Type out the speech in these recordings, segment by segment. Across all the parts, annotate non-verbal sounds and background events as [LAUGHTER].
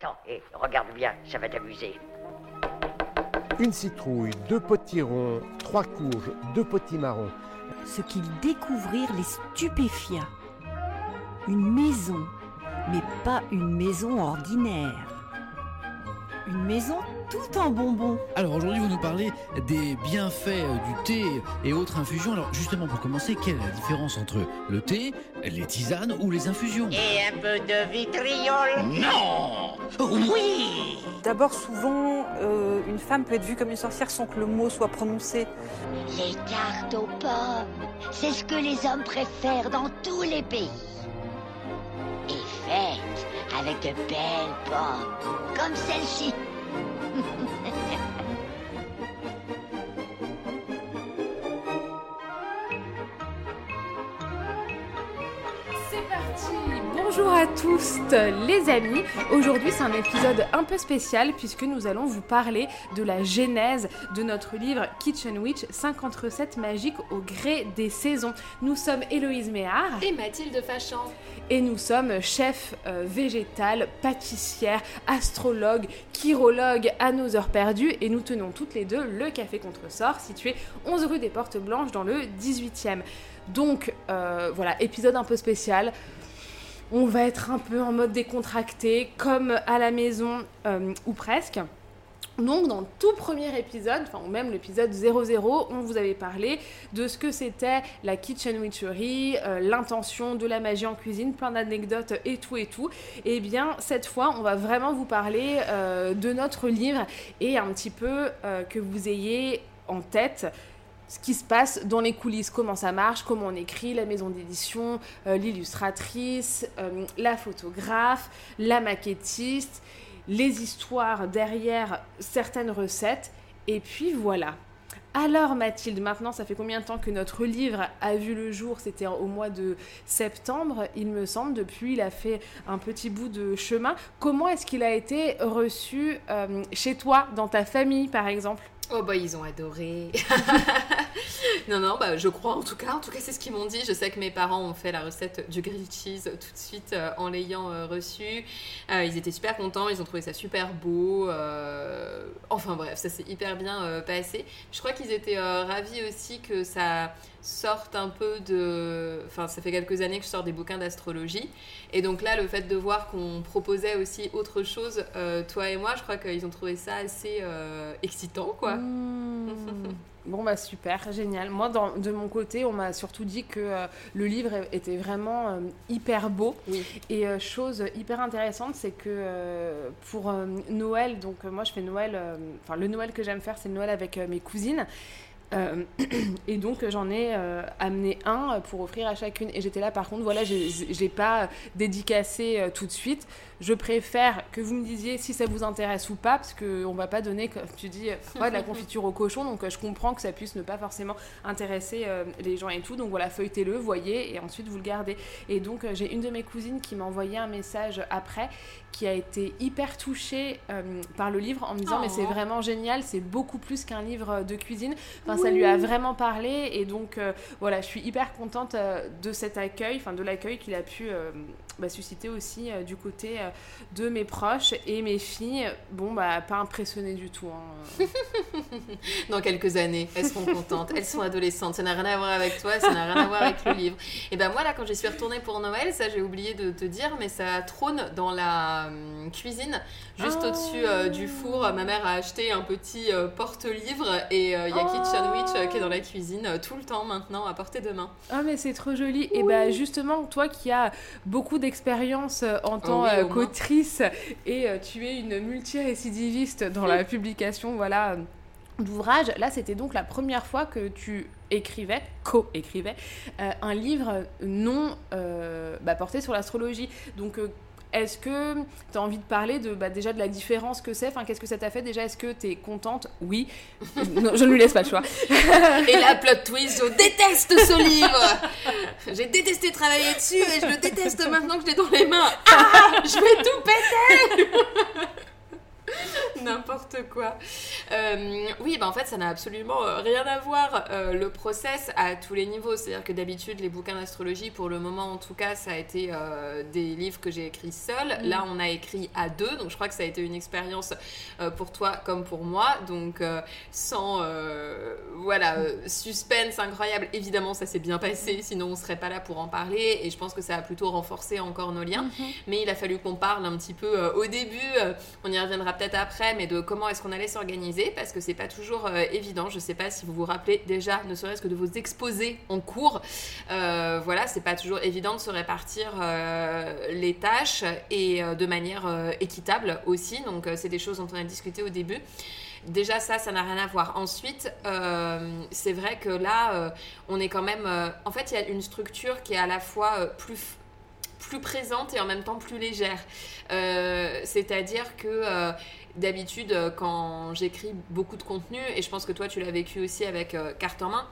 Attends, hé, regarde bien, ça va t'amuser. Une citrouille, deux potirons, trois courges, deux potimarrons. Ce qu'ils découvrirent les stupéfia. Une maison, mais pas une maison ordinaire. Une maison tout en bonbons. Alors aujourd'hui, vous nous parlez des bienfaits euh, du thé et autres infusions. Alors justement, pour commencer, quelle est la différence entre le thé, les tisanes ou les infusions? Et un peu de vitriol Non Oui D'abord, souvent, euh, une femme peut être vue comme une sorcière sans que le mot soit prononcé. Les cartes aux pommes, c'est ce que les hommes préfèrent dans tous les pays. Et faites avec de belles pommes, comme celle-ci. Ha, ha, ha. Bonjour à tous les amis Aujourd'hui c'est un épisode un peu spécial puisque nous allons vous parler de la genèse de notre livre Kitchen Witch 50 recettes magiques au gré des saisons. Nous sommes Héloïse Méard Et Mathilde Fachan. et nous sommes chefs euh, végétales, pâtissières, astrologues, chirologues à nos heures perdues et nous tenons toutes les deux le Café Contresort situé 11 rue des Portes Blanches dans le 18e. Donc euh, voilà, épisode un peu spécial. On va être un peu en mode décontracté, comme à la maison euh, ou presque. Donc dans le tout premier épisode, enfin ou même l'épisode 00, on vous avait parlé de ce que c'était la kitchen witchery, euh, l'intention de la magie en cuisine, plein d'anecdotes et tout et tout. Et bien cette fois, on va vraiment vous parler euh, de notre livre et un petit peu que vous ayez en tête ce qui se passe dans les coulisses, comment ça marche, comment on écrit, la maison d'édition, euh, l'illustratrice, euh, la photographe, la maquettiste, les histoires derrière certaines recettes. Et puis voilà. Alors Mathilde, maintenant ça fait combien de temps que notre livre a vu le jour? C'était au mois de septembre, il me semble. Depuis, il a fait un petit bout de chemin. Comment est-ce qu'il a été reçu euh, chez toi, dans ta famille par exemple? Oh bah ils ont adoré. [LAUGHS] non non bah je crois en tout cas. En tout cas c'est ce qu'ils m'ont dit. Je sais que mes parents ont fait la recette du grilled cheese tout de suite euh, en l'ayant euh, reçu. Euh, ils étaient super contents. Ils ont trouvé ça super beau. euh, Enfin bref ça s'est hyper bien passé. Je crois qu'ils étaient ravis aussi que ça sorte un peu de... Enfin ça fait quelques années que je sors des bouquins d'astrologie. Et donc là le fait de voir qu'on proposait aussi autre chose, euh, toi et moi, je crois qu'ils ont trouvé ça assez euh, excitant quoi. Mmh. Bon bah super, génial. Moi dans- de mon côté, on m'a surtout dit que euh, le livre était vraiment hyper beau. Oui. Et chose hyper intéressante, c'est que pour Noël, donc moi je fais Noël, enfin le Noël que j'aime faire, c'est le Noël avec mes cousines. Euh, [CLEARS THROAT] et donc j'en ai euh, amené un pour offrir à chacune. Et j'étais là par contre, voilà, j'ai pas dédicacé euh, tout de suite. Je préfère que vous me disiez si ça vous intéresse ou pas, parce qu'on va pas donner, comme tu dis, [LAUGHS] ouais, de la confiture au cochon. Donc euh, je comprends que ça puisse ne pas forcément intéresser euh, les gens et tout. Donc voilà, feuilletez-le, voyez, et ensuite vous le gardez. Et donc euh, j'ai une de mes cousines qui m'a envoyé un message après, qui a été hyper touchée euh, par le livre en me disant Oh. mais c'est vraiment génial, c'est beaucoup plus qu'un livre de cuisine. Enfin, ça lui a vraiment parlé et donc euh, voilà, je suis hyper contente de cet accueil, enfin de l'accueil qu'il a pu bah, susciter aussi du côté de mes proches et mes filles. Bon bah pas impressionnées du tout. hein. [LAUGHS] Dans quelques années, elles seront contentes, elles sont adolescentes, ça n'a rien à voir avec toi, ça n'a rien à voir avec le livre. Et ben moi là quand j'y suis retournée pour Noël, ça j'ai oublié de te dire, mais ça trône dans la hum, cuisine, juste Oh. au-dessus euh, du four. Ma mère a acheté un petit euh, porte-livre et euh, il y a Oh. Kitchen Witch euh, qui est dans la cuisine euh, tout le temps maintenant, à portée de main. Ah mais c'est trop joli. Et bah justement, toi qui as beaucoup d'expérience euh, en tant oui, euh. Qu'autrice et euh, tu es une multirécidiviste dans la publication voilà, d'ouvrages, là c'était donc la première fois que tu écrivais, co-écrivais, euh, un livre non euh, bah, porté sur l'astrologie. Donc euh, est-ce que tu as envie de parler de, bah, déjà de la différence que c'est qu'est-ce que ça t'a fait déjà? Est-ce que tu es contente? Oui. [LAUGHS] je ne lui laisse pas le choix. [LAUGHS] Et la plot twist, je déteste ce livre J'ai détesté travailler dessus et je le déteste maintenant que je l'ai dans les mains. Ah Je vais tout péter [LAUGHS] N'importe quoi. Euh, oui, bah en fait, ça n'a absolument euh, rien à voir euh, le process à tous les niveaux. C'est-à-dire que d'habitude, les bouquins d'astrologie, pour le moment en tout cas, ça a été euh, des livres que j'ai écrits seul. Mm. Là, on a écrit à deux, donc je crois que ça a été une expérience pour toi comme pour moi. Donc, sans voilà, suspense incroyable. Évidemment, ça s'est bien passé, sinon on serait pas là pour en parler. Et je pense que ça a plutôt renforcé encore nos liens. Mais il a fallu qu'on parle un petit peu au début. on y reviendra peut-être après, mais de comment est-ce qu'on allait s'organiser parce que c'est pas toujours euh, évident. Je sais pas si vous vous rappelez déjà, ne serait-ce que de vos exposés en cours. Euh, voilà, c'est pas toujours évident de se répartir euh, les tâches et de manière équitable aussi. Donc, c'est des choses dont on a discuté au début. Déjà ça, ça n'a rien à voir. Ensuite, c'est vrai que là, on est quand même... en fait, il y a une structure qui est à la fois plus, plus présente et en même temps plus légère. Euh, C'est-à-dire que... euh, D'habitude, euh, quand j'écris beaucoup de contenu, et je pense que toi tu l'as vécu aussi avec Carte en main,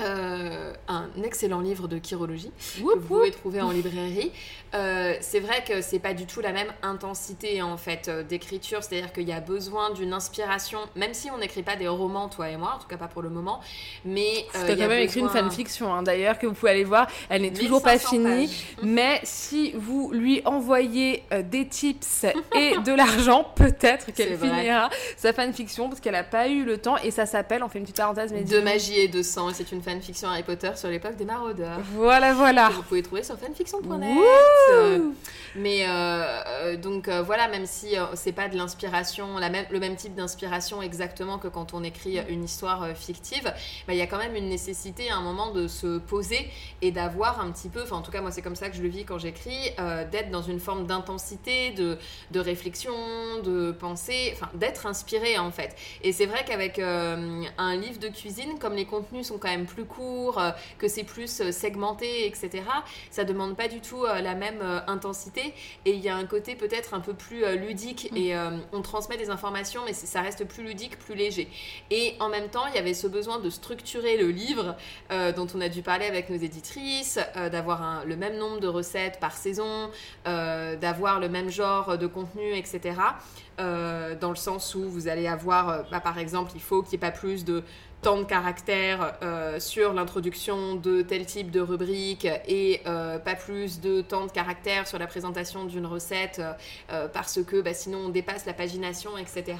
euh, un excellent livre de chirologie que vous pouvez trouver en librairie. Euh, c'est vrai que c'est pas du tout la même intensité en fait euh, d'écriture, c'est-à-dire qu'il y a besoin d'une inspiration, même si on n'écrit pas des romans, toi et moi, en tout cas pas pour le moment, mais euh, T'as il y a quand même écrit une fanfiction, hein, d'ailleurs, que vous pouvez aller voir. Elle n'est toujours pas 1500 finie. pages. [LAUGHS] Mais si vous lui envoyez des tips et de [LAUGHS] l'argent, peut-être qu'elle finira sa fanfiction parce qu'elle n'a pas eu le temps. Et ça s'appelle, on fait une petite parenthèse, mais De magie et de sang, et c'est une fanfiction Harry Potter sur l'époque des maraudeurs. Voilà, voilà. que vous pouvez trouver sur fanfiction.net. Euh, Mais euh, euh, donc euh, voilà, même si c'est pas de l'inspiration, même, le même type d'inspiration exactement que quand on écrit une histoire fictive, bah, il y a quand même une nécessité à un moment de se poser et d'avoir un petit peu, enfin en tout cas moi c'est comme ça que je le vis quand j'écris, d'être dans une forme d'intensité, de, de réflexion, de pensée, enfin d'être inspiré en fait. Et c'est vrai qu'avec un livre de cuisine, comme les contenus sont quand même plus courts, euh, que c'est plus euh, segmenté, etc., ça demande pas du tout euh, la même intensité et il y a un côté peut-être un peu plus ludique et euh, on transmet des informations mais ça reste plus ludique, plus léger. Et en même temps, il y avait ce besoin de structurer le livre euh, dont on a dû parler avec nos éditrices, euh, d'avoir le même nombre de recettes par saison, d'avoir le même genre de contenu, etc. Euh, dans le sens où vous allez avoir, euh, bah, par exemple, il faut qu'il n'y ait pas plus de tant de caractères euh, sur l'introduction de tel type de rubrique et euh, pas plus de tant de caractères sur la présentation d'une recette euh, parce que bah, sinon on dépasse la pagination, etc.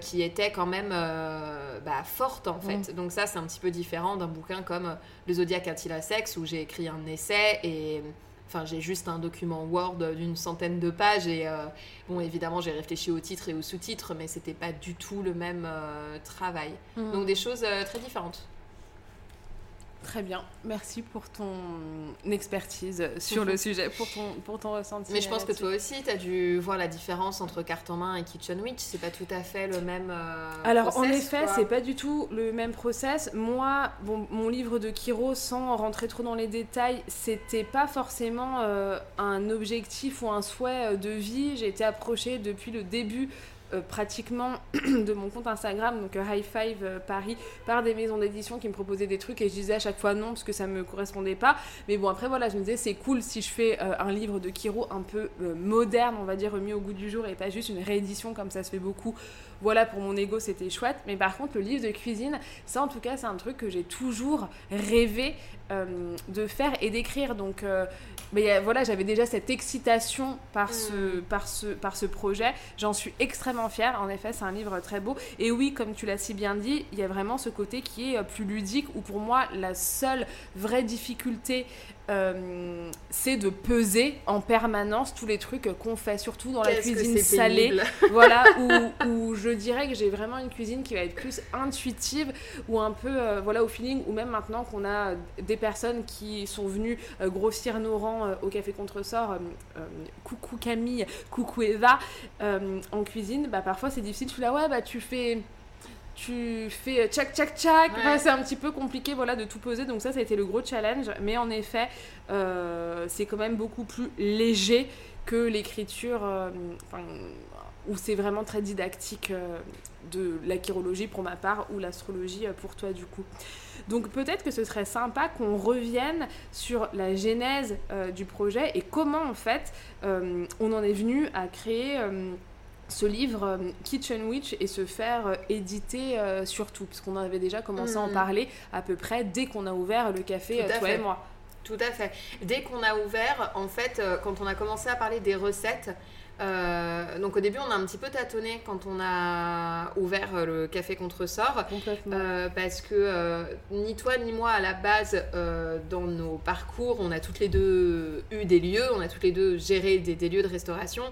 qui était quand même bah, forte en fait. Donc ça c'est un petit peu différent d'un bouquin comme Le Zodiac a-t-il un sexe où j'ai écrit un essai et Enfin, j'ai juste un document Word d'une centaine de pages et euh, bon, évidemment, j'ai réfléchi au titre et au sous-titre, mais c'était pas du tout le même euh, travail. Mm. Donc des choses euh, très différentes. Très bien. Merci pour ton expertise sur le sujet, pour ton, pour ton ressenti. Mais je pense que toi aussi, tu as dû voir la différence entre carte en main et Kitchen Witch. C'est pas tout à fait le même. euh, Alors en effet, c'est pas du tout le même process. Moi, bon, mon livre de Kiro, sans rentrer trop dans les détails, c'était pas forcément euh, un objectif ou un souhait euh, de vie. J'ai été approchée depuis le début. Euh, pratiquement [CLEARS THROAT] de mon compte Instagram, donc euh, High Five euh, Paris, par des maisons d'édition qui me proposaient des trucs et je disais à chaque fois non parce que ça me correspondait pas. Mais bon, après voilà, je me disais c'est cool si je fais un livre de Kiro un peu moderne, on va dire, remis au goût du jour et pas juste une réédition comme ça se fait beaucoup voilà, pour mon ego, c'était chouette. Mais par contre, le livre de cuisine, ça, en tout cas, c'est un truc que j'ai toujours rêvé euh, de faire et d'écrire. Donc, euh, mais euh, voilà, j'avais déjà cette excitation par ce, par ce, par ce projet. J'en suis extrêmement fière. En effet, c'est un livre très beau. Et oui, comme tu l'as si bien dit, il y a vraiment ce côté qui est plus ludique, où pour moi, la seule vraie difficulté euh, c'est de peser en permanence tous les trucs qu'on fait, surtout dans la cuisine salée. [LAUGHS] voilà, où, où je dirais que j'ai vraiment une cuisine qui va être plus intuitive, ou un peu, euh, voilà, au feeling, ou même maintenant qu'on a des personnes qui sont venues euh, grossir nos rangs au Café Contresort, coucou Camille, coucou Eva, en cuisine, bah parfois c'est difficile, je suis là, ouais, bah tu fais tu fais tchac tchac tchac. Ouais. Enfin, c'est un petit peu compliqué voilà de tout poser. Donc ça ça a été le gros challenge. Mais en effet euh, c'est quand même beaucoup plus léger que l'écriture euh, enfin, où c'est vraiment très didactique euh, de la chirologie pour ma part ou l'astrologie euh, pour toi du coup. Donc peut-être que ce serait sympa qu'on revienne sur la genèse euh, du projet et comment en fait euh, on en est venu à créer euh, ce livre euh, Kitchen Witch et se faire euh, éditer euh, surtout, parce qu'on avait déjà commencé à en Mhm. parler à peu près dès qu'on a ouvert le café, toi fait. et moi. Tout à fait. Dès qu'on a ouvert, en fait, quand on a commencé à parler des recettes, euh, donc au début on a un petit peu tâtonné quand on a ouvert euh, le café contresort. Complètement. Euh, parce que euh, ni toi ni moi à la base dans nos parcours on a toutes les deux eu des lieux on a toutes les deux géré des, des lieux de restauration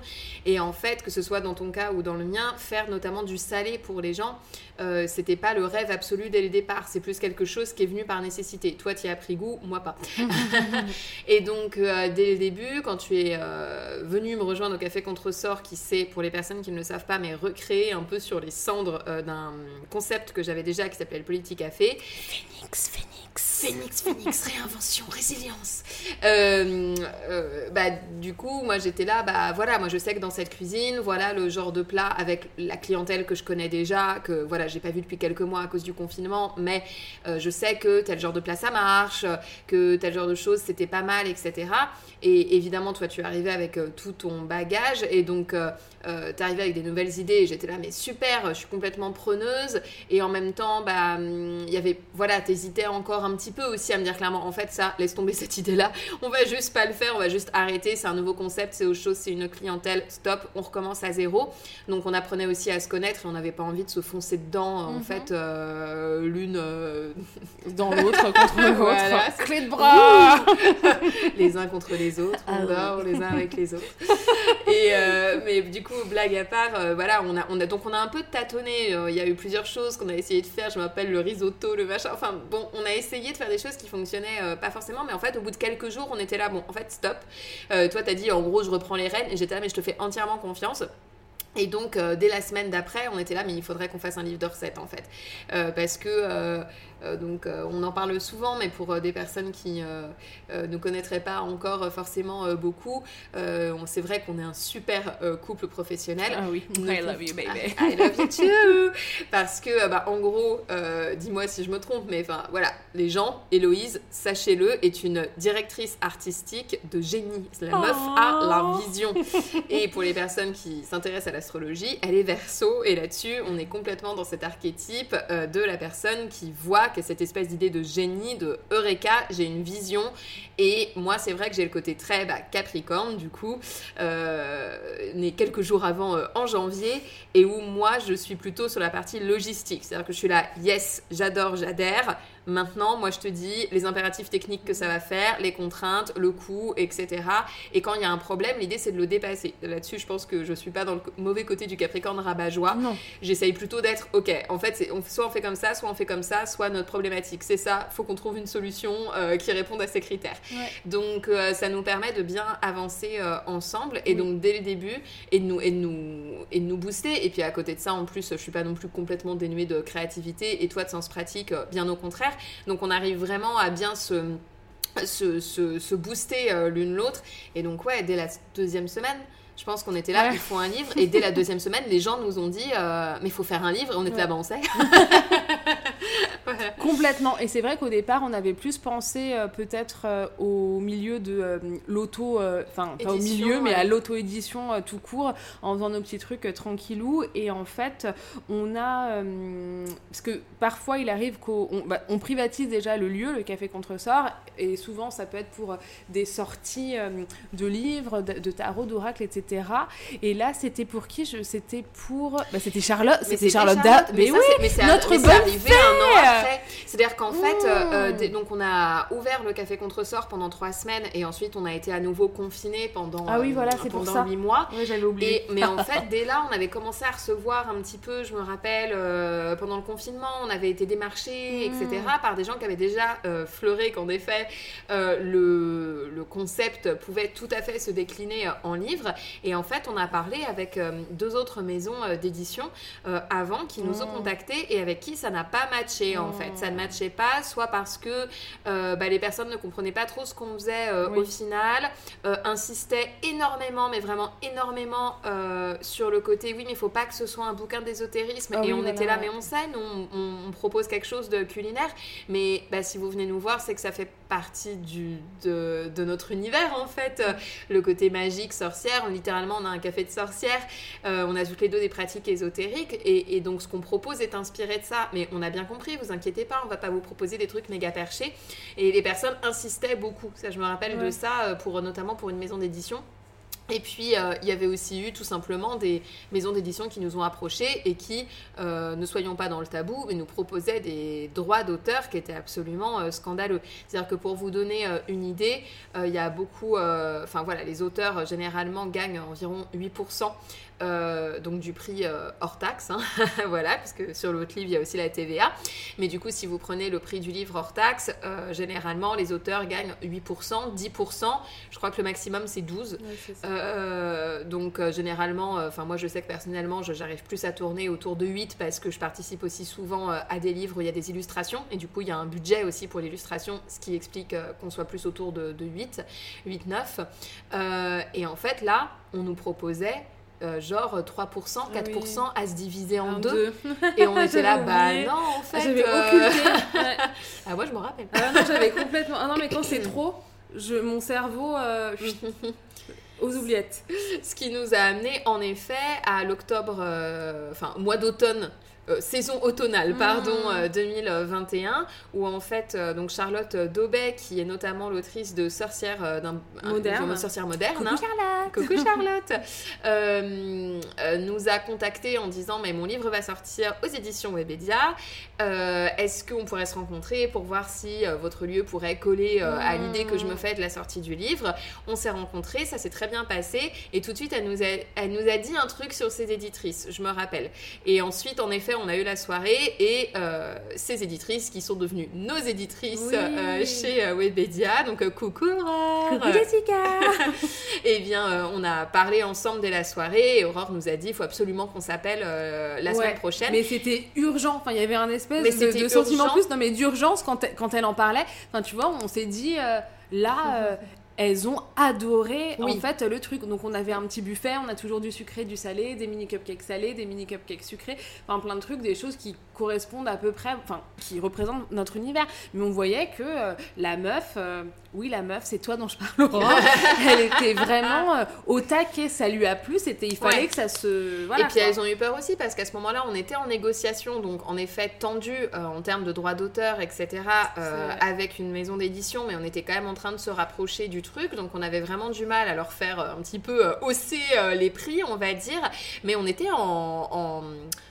et en fait que ce soit dans ton cas ou dans le mien faire notamment du salé pour les gens euh, c'était pas le rêve absolu dès le départ c'est plus quelque chose qui est venu par nécessité toi tu y as pris goût moi pas [LAUGHS] et donc euh, dès le début quand tu es euh, venu me rejoindre au café contresort qui c'est pour les personnes qui ne le savent pas mais recréé un peu sur les cendres d'un concept que j'avais déjà qui s'appelait le Politique Café Phoenix, Phoenix. Phoenix, Phoenix, réinvention, résilience. Bah, du coup, moi j'étais là, bah voilà, moi je sais que dans cette cuisine, voilà le genre de plat avec la clientèle que je connais déjà, que voilà, j'ai pas vu depuis quelques mois à cause du confinement, mais euh, je sais que tel genre de plat ça marche, que tel genre de choses c'était pas mal, etc. Et évidemment, toi tu es arrivé avec euh, tout ton bagage et donc euh, euh, t'es arrivé avec des nouvelles idées j'étais là, mais super, je suis complètement preneuse et en même temps, bah, hum, il y avait, voilà, t'hésitais encore un petit peu aussi à me dire clairement, en fait, ça, laisse tomber [LAUGHS] cette idée-là, on va juste pas le faire, on va juste arrêter, c'est un nouveau concept, c'est autre chose, c'est une clientèle, stop, on recommence à zéro. Donc on apprenait aussi à se connaître et on n'avait pas envie de se foncer dedans, en Mhm. fait, euh, l'une euh, [LAUGHS] Dans l'autre contre [LAUGHS] l'autre. Voilà. Clé de bras les uns contre les autres, on Ah dort les uns avec les autres. Et euh, mais du coup, blague à part, euh, voilà, on a, on a donc on a un peu tâtonné. euh, Il y a eu plusieurs choses qu'on a essayé de faire. Je m'appelle le risotto, le machin. Enfin bon, on a essayé de faire des choses qui fonctionnaient euh, pas forcément, mais en fait, au bout de quelques jours, on était là. Bon, en fait, stop. Euh, toi, t'as dit en gros, je reprends les rênes, et j'étais là, mais je te fais entièrement confiance. Et donc, euh, dès la semaine d'après, on était là, mais il faudrait qu'on fasse un livre de recettes, en fait. Euh, parce que, euh, donc, euh, on en parle souvent, mais pour euh, des personnes qui euh, euh, ne connaîtraient pas encore euh, forcément euh, beaucoup, euh, c'est vrai qu'on est un super euh, couple professionnel. Ah oui, Nous- I love you baby. [LAUGHS] I love you too. Parce que, euh, bah, en gros, euh, dis-moi si je me trompe, mais enfin, voilà, les gens, Héloïse, sachez-le, est une directrice artistique de génie. La meuf a la vision. Et pour les personnes qui s'intéressent à l'astrologie, elle est verso, et là-dessus, on est complètement dans cet archétype euh, de la personne qui voit cette espèce d'idée de génie, de Eureka, j'ai une vision. Et moi, c'est vrai que j'ai le côté très bah, Capricorne, du coup, euh, né quelques jours avant euh, en janvier, et où moi, je suis plutôt sur la partie logistique. C'est-à-dire que je suis là, yes, j'adore, j'adhère. Maintenant, moi, je te dis les impératifs techniques que ça va faire, les contraintes, le coût, etc. Et quand il y a un problème, l'idée, c'est de le dépasser. Là-dessus, je pense que je suis pas dans le mauvais côté du Capricorne rabat-joie. J'essaye plutôt d'être, ok, en fait, on- soit on fait comme ça, soit on fait comme ça, soit notre problématique, c'est ça, faut qu'on trouve une solution euh, qui réponde à ces critères. Ouais. Donc, euh, ça nous permet de bien avancer euh, ensemble, et Oui. donc dès le début, et de, nous, et, de nous, et de nous booster. Et puis à côté de ça, en plus, je suis pas non plus complètement dénuée de créativité, et toi de sens pratique, euh, bien au contraire. Donc, on arrive vraiment à bien se se, se, se booster l'une l'autre. Et donc, ouais, dès la deuxième semaine, je pense qu'on était là, Ouais. il faut un livre. Et dès la deuxième semaine, les gens nous ont dit, euh, mais il faut faire un livre. Et on était Ouais. là, bah, on sait. [LAUGHS] Complètement. Et c'est vrai qu'au départ, on avait plus pensé euh, peut-être euh, au milieu de euh, l'auto, enfin pas au milieu, mais à l'auto-édition tout court, en faisant nos petits trucs tranquillou. Et en fait, on a. parce que parfois, il arrive qu'on on, bah, on privatise déjà le lieu, le café contresort, et souvent, ça peut être pour des sorties de livres, de, de tarot, d'oracle, etc. Et là, c'était pour qui C'était pour. Bah, c'était Charlotte. C'était Charlotte. Da- Mais, Mais, ça, oui mais notre bonne arrivé un an fée après. C'est-à-dire qu'en fait, euh, euh, donc on a ouvert le café contresort pendant trois semaines et ensuite on a été à nouveau confiné pendant Ah oui, euh, voilà, c'est pendant huit mois. J'avais oublié. Et, mais en [LAUGHS] fait, dès là, on avait commencé à recevoir un petit peu, je me rappelle, euh, pendant le confinement, on avait été démarchés, etc., par des gens qui avaient déjà euh, fleuré qu'en effet, le, le concept pouvait tout à fait se décliner en livre. Et en fait, on a parlé avec deux autres maisons d'édition avant qui nous ont Mm. contactés et avec qui ça n'a pas matché, en Mm. fait. Ça ne matchait pas, soit parce que euh, bah, les personnes ne comprenaient pas trop ce qu'on faisait euh, Oui. au final, euh, insistaient énormément, mais vraiment énormément sur le côté oui, mais il faut pas que ce soit un bouquin d'ésotérisme. Ah et oui, on était là, ouais. mais on sait, nous, on propose quelque chose de culinaire, mais bah, si vous venez nous voir, c'est que ça fait partie du, de, de notre univers en fait. Le côté magique, sorcière, littéralement on a un café de sorcière, Euh, on a toutes les deux des pratiques ésotériques et, et donc ce qu'on propose est inspiré de ça. Mais on a bien compris, vous inquiétez pas, on va pas vous proposer des trucs méga perchés. Et les personnes insistaient beaucoup, ça je me rappelle de ça, euh, pour, notamment pour une maison d'édition. Et puis, euh, il y avait aussi eu tout simplement des maisons d'édition qui nous ont approchés et qui, euh, ne soyons pas dans le tabou, mais nous proposaient des droits d'auteur qui étaient absolument euh, scandaleux. C'est-à-dire que pour vous donner une idée, il y a beaucoup... Enfin voilà, les auteurs généralement gagnent environ 8%. Euh, donc du prix euh, hors taxe, hein. [LAUGHS] voilà, parce que sur l'autre livre il y a aussi la TVA. Mais du coup, si vous prenez le prix du livre hors taxe, euh, généralement les auteurs gagnent 8%, 10%. Je crois que le maximum c'est 12%. Ouais, c'est ça. Euh, donc généralement, enfin moi je sais que personnellement je- j'arrive plus à tourner autour de 8 parce que je participe aussi souvent à des livres où il y a des illustrations et du coup il y a un budget aussi pour l'illustration, ce qui explique qu'on soit plus autour de, de 8, 8, 9. Euh, et en fait là, on nous proposait euh, genre 3%, 4% à se diviser en deux. Et on [LAUGHS] était là, bah non en fait. J'avais euh, occulté. Ouais. [LAUGHS] ah moi je me rappelle. Ah non, j'avais complètement. Ah non, mais quand c'est trop, je... mon cerveau. euh, [LAUGHS] aux oubliettes. Ce qui nous a amené en effet à l'octobre, euh, enfin mois d'automne. Euh, saison automnale, pardon, Mm. euh, 2021, où en fait, euh, donc Charlotte Daubet, qui est notamment l'autrice de Sorcière d'un un- Moderne. de Sorcière moderne, Coucou hein. Charlotte. Coucou [LAUGHS] Charlotte nous a contacté en disant mais mon livre va sortir aux éditions Webedia est-ce qu'on pourrait se rencontrer pour voir si votre lieu pourrait coller à Mmh. l'idée que je me fais de la sortie du livre? On s'est rencontrés ça s'est très bien passé et tout de suite elle nous, a, elle nous a dit un truc sur ses éditrices je me rappelle et ensuite en effet on a eu la soirée et euh, ces éditrices qui sont devenues nos éditrices Oui. euh, chez euh, Webedia donc coucou Aurore. Coucou Jessica. [LAUGHS] Eh bien, on a parlé ensemble dès la soirée et Aurore nous a dit il faut absolument qu'on s'appelle la Ouais, semaine prochaine. Mais c'était urgent. Enfin, il y avait un espèce Mais de, sentiment plus, non mais d'urgence quand, elle- quand elle en parlait. Enfin, tu vois, on s'est dit là. euh, [LAUGHS] elles ont adoré Oui. en fait le truc. Donc on avait un petit buffet, on a toujours du sucré, du salé, des mini cupcakes salés, des mini cupcakes sucrés, enfin plein de trucs, des choses qui correspondent à peu près, enfin qui représentent notre univers. Mais on voyait que euh, la meuf, euh, oui la meuf, c'est toi dont je parle, Aurore. [LAUGHS] elle était vraiment euh, au taquet, ça lui a plu. C'était, il fallait Ouais. que ça se, voilà. et puis quoi. elles ont eu peur aussi parce qu'à ce moment-là, on était en négociation, donc en effet tendu en termes de droits d'auteur, etc. avec une maison d'édition, mais on était quand même en train de se rapprocher du truc, donc on avait vraiment du mal à leur faire un petit peu hausser les prix, on va dire. Mais on était en, en,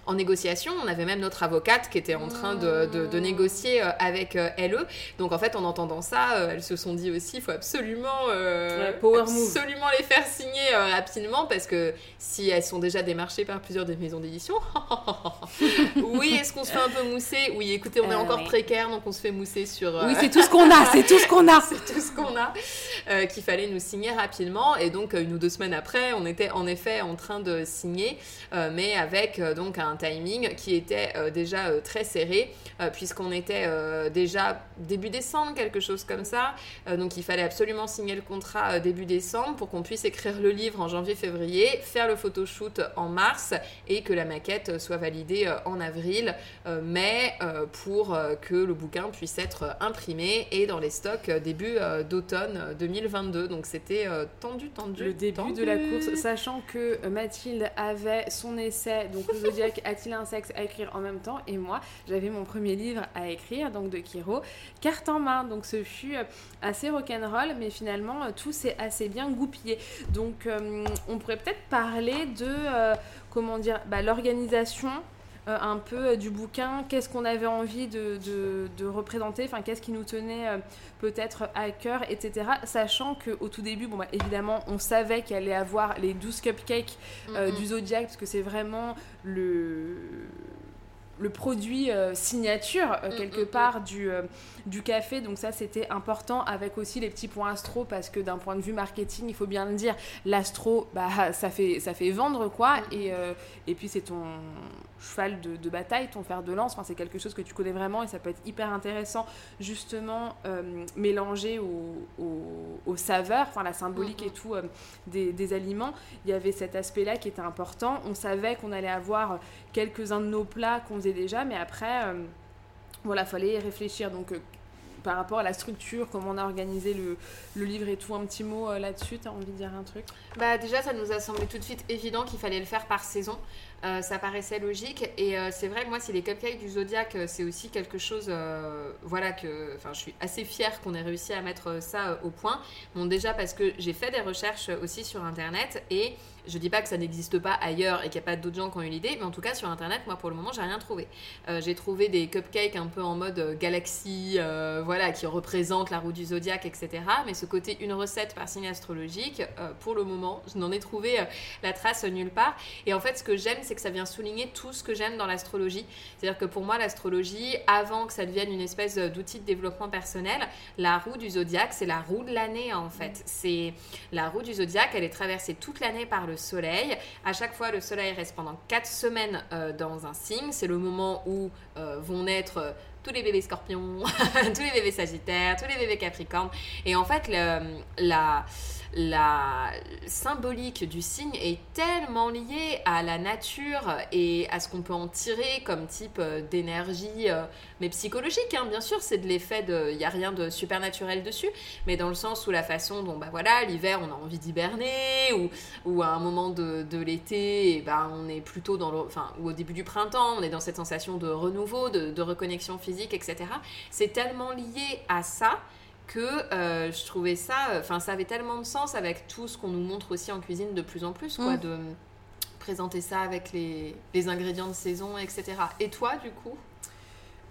en négociation, on avait même notre avocate qui était en train de, de- de négocier euh, avec euh, LE. Donc en fait, en entendant ça, euh, elles se sont dit aussi, il faut absolument, euh, move. absolument les faire signer euh, rapidement parce que si elles sont déjà démarchées par plusieurs des maisons d'édition, [LAUGHS] oui, est-ce qu'on se fait un peu mousser? Oui, écoutez, on est Euh, encore ouais. précaire, donc on se fait mousser sur. Oui, c'est tout ce qu'on a, c'est tout ce qu'on a. [LAUGHS] c'est tout ce qu'on a, qu'il fallait nous signer rapidement. Et donc, une ou deux semaines après, on était en effet en train de signer, mais avec donc un timing qui était euh, déjà euh, très serré, euh, puisqu'on était euh, déjà début décembre, quelque chose comme ça. Donc, il fallait absolument signer le contrat début décembre pour qu'on puisse écrire le livre en janvier-février, faire le photoshoot en mars et que la maquette soit validée en avril, mais euh, pour que le bouquin puisse être imprimé et dans les stocks début d'automne euh, 2022. Donc c'était tendu, tendu. Le début tendu. de la course, sachant que Mathilde avait son essai, donc le Zodiac a-t-il un sexe à écrire en même temps, et moi j'avais mon premier livre à écrire, donc de Kiro, carte en main. Donc ce fut euh, assez rock'n'roll, mais finalement euh, tout s'est assez bien goupillé. Donc euh, on pourrait peut-être parler de, euh, comment dire, bah, l'organisation un peu du bouquin, qu'est-ce qu'on avait envie de, de- de représenter, enfin qu'est-ce qui nous tenait peut-être à cœur, etc. Sachant qu'au tout début, bon, bah, évidemment, on savait qu'il allait avoir les 12 cupcakes euh, du Zodiac, parce que c'est vraiment le le produit euh, signature euh, Mm, quelque mm, part du, euh, du café. Donc ça c'était important avec aussi les petits points astro parce que d'un point de vue marketing il faut bien le dire l'astro bah ça fait ça fait vendre quoi. Mm. et, et puis c'est ton cheval de, de bataille ton fer de lance enfin, c'est quelque chose que tu connais vraiment et ça peut être hyper intéressant justement euh, mélangé au, au- aux saveurs enfin la symbolique Mhm. et tout euh, des, des aliments il y avait cet aspect là qui était important on savait qu'on allait avoir quelques-uns de nos plats qu'on faisait déjà mais après euh, voilà fallait y réfléchir donc euh, par rapport à la structure, comment on a organisé le, le livre et tout, un petit mot euh, là-dessus T'as envie de dire un truc? Bah déjà, ça nous a semblé tout de suite évident qu'il fallait le faire par saison. Euh, ça paraissait logique et euh, c'est vrai que moi, si les cupcakes du zodiaque, euh, c'est aussi quelque chose, voilà que, je suis assez fière qu'on ait réussi à mettre ça au point. Bon, déjà parce que j'ai fait des recherches aussi sur internet et je dis pas que ça n'existe pas ailleurs et qu'il n'y a pas d'autres gens qui ont eu l'idée, mais en tout cas sur internet, moi pour le moment, j'ai rien trouvé. Euh, j'ai trouvé des cupcakes un peu en mode euh, galaxie, euh, voilà, qui représentent la roue du zodiaque, etc. Mais ce côté une recette par signe astrologique, pour le moment, je n'en ai trouvé la trace nulle part. Et en fait, ce que j'aime, c'est que ça vient souligner tout ce que j'aime dans l'astrologie. C'est-à-dire que pour moi, l'astrologie, avant que ça devienne une espèce d'outil de développement personnel, la roue du zodiaque, c'est la roue de l'année en fait. C'est la roue du zodiaque, elle est traversée toute l'année par le soleil. À chaque fois, le soleil reste pendant 4 semaines euh, dans un signe. C'est le moment où euh, vont naître euh, tous les bébés scorpions, [LAUGHS] tous les bébés sagittaires, tous les bébés capricornes. Et en fait, la, la symbolique du signe est tellement liée à la nature et à ce qu'on peut en tirer comme type euh, d'énergie, euh, mais psychologique, hein, bien sûr, c'est de l'effet de... Il n'y a rien de supernaturel dessus, mais dans le sens où la façon dont, bah voilà, l'hiver, on a envie d'hiberner, ou, à un moment de, l'été, ben, on est plutôt dans le... Enfin, ou au début du printemps, on est dans cette sensation de renouveau, de, de reconnexion physique, etc. C'est tellement lié à ça que euh, je trouvais ça, enfin ça avait tellement de sens avec tout ce qu'on nous montre aussi en cuisine de plus en plus, quoi, Mm. de présenter ça avec les, les ingrédients de saison, etc. Et toi, du coup?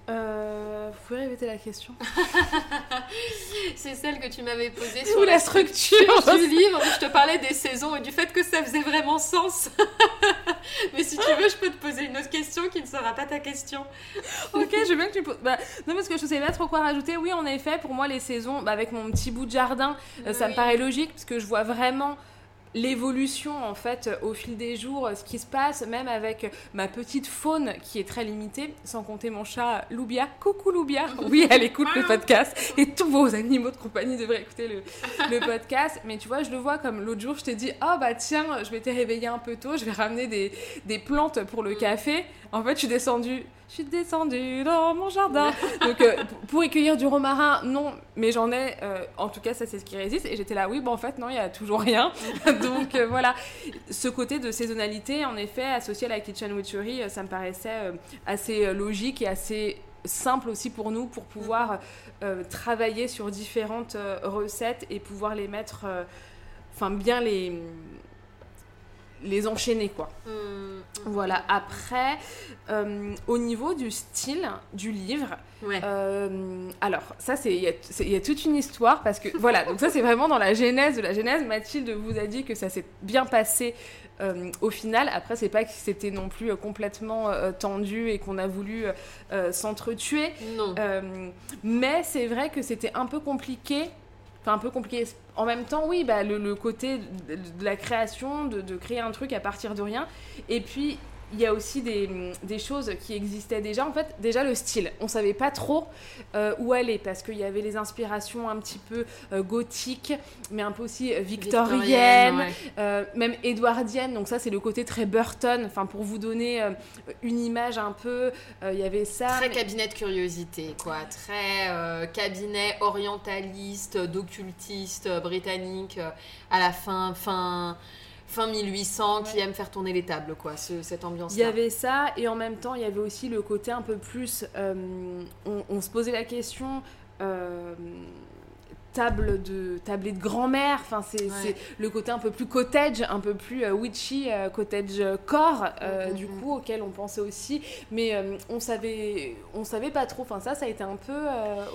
Euh, Vous pouvez répéter la question [LAUGHS] C'est celle que tu m'avais posée Ou sur la la structure du livre je te parlais des saisons et du fait que ça faisait vraiment sens. [LAUGHS] Mais si tu veux, je peux te poser une autre question qui ne sera pas ta question. Ok, je veux bien que tu poses. Bah, non, parce que je sais pas trop quoi rajouter. Oui, en effet, pour moi, les saisons, bah, avec mon petit bout de jardin, euh, ça me paraît logique, parce que je vois vraiment l'évolution en fait au fil des jours ce qui se passe même avec ma petite faune qui est très limitée sans compter mon chat Loubia. Coucou Loubia. [LAUGHS] Oui elle écoute le podcast et tous vos animaux de compagnie devraient écouter le, le podcast. Mais tu vois je le vois comme l'autre jour je t'ai dit oh bah tiens je m'étais réveillée un peu tôt je vais ramener des, des plantes pour le café. En fait je suis descendue je suis descendue dans mon jardin. Donc euh, pour- y cueillir du romarin non mais j'en ai euh, en tout cas ça c'est ce qui résiste. Et j'étais là oui bon en fait non il y a toujours rien. [LAUGHS] Donc euh, voilà. Ce côté de saisonnalité en effet associé à la kitchen witchery ça me paraissait assez logique et assez simple aussi pour nous pour pouvoir travailler sur différentes recettes et pouvoir les mettre enfin bien les les enchaîner quoi Hmm, voilà après euh, au niveau du style du livre Ouais. euh, alors, ça, c'est il y, a- y toute une histoire parce que voilà, donc ça, c'est vraiment dans la genèse de la genèse. Mathilde vous a dit que ça s'est bien passé euh, au final. Après, c'est pas que c'était non plus complètement tendu et qu'on a voulu s'entretuer. Non. Mais c'est vrai que c'était un peu compliqué. Un peu compliqué. En même temps, oui, bah, le, côté de, la création, de créer un truc à partir de rien. Et puis, il y a aussi des, des choses qui existaient déjà. En fait, déjà le style. On savait pas trop euh, où aller parce qu'il y avait les inspirations un petit peu euh, gothiques, mais un peu aussi euh, victoriennes, ouais. euh, même édouardienne. Donc ça, c'est le côté très Burton. Enfin, pour vous donner une image un peu, il y avait ça. Très mais- cabinet de curiosité, quoi. Très cabinet orientaliste, d'occultiste britannique à la fin, fin, fin 1800 qui aime faire tourner les tables, quoi. ce- cette Il y avait ça, et en même temps, il y avait aussi le côté un peu plus. euh, on, on se posait la question. euh, table de tablée de grand-mère enfin c'est Ouais. le côté un peu plus cottage un peu plus euh, witchy euh, cottage core euh, Mhm, du mhm. coup auquel on pensait aussi mais on savait on savait pas trop enfin ça ça a été un peu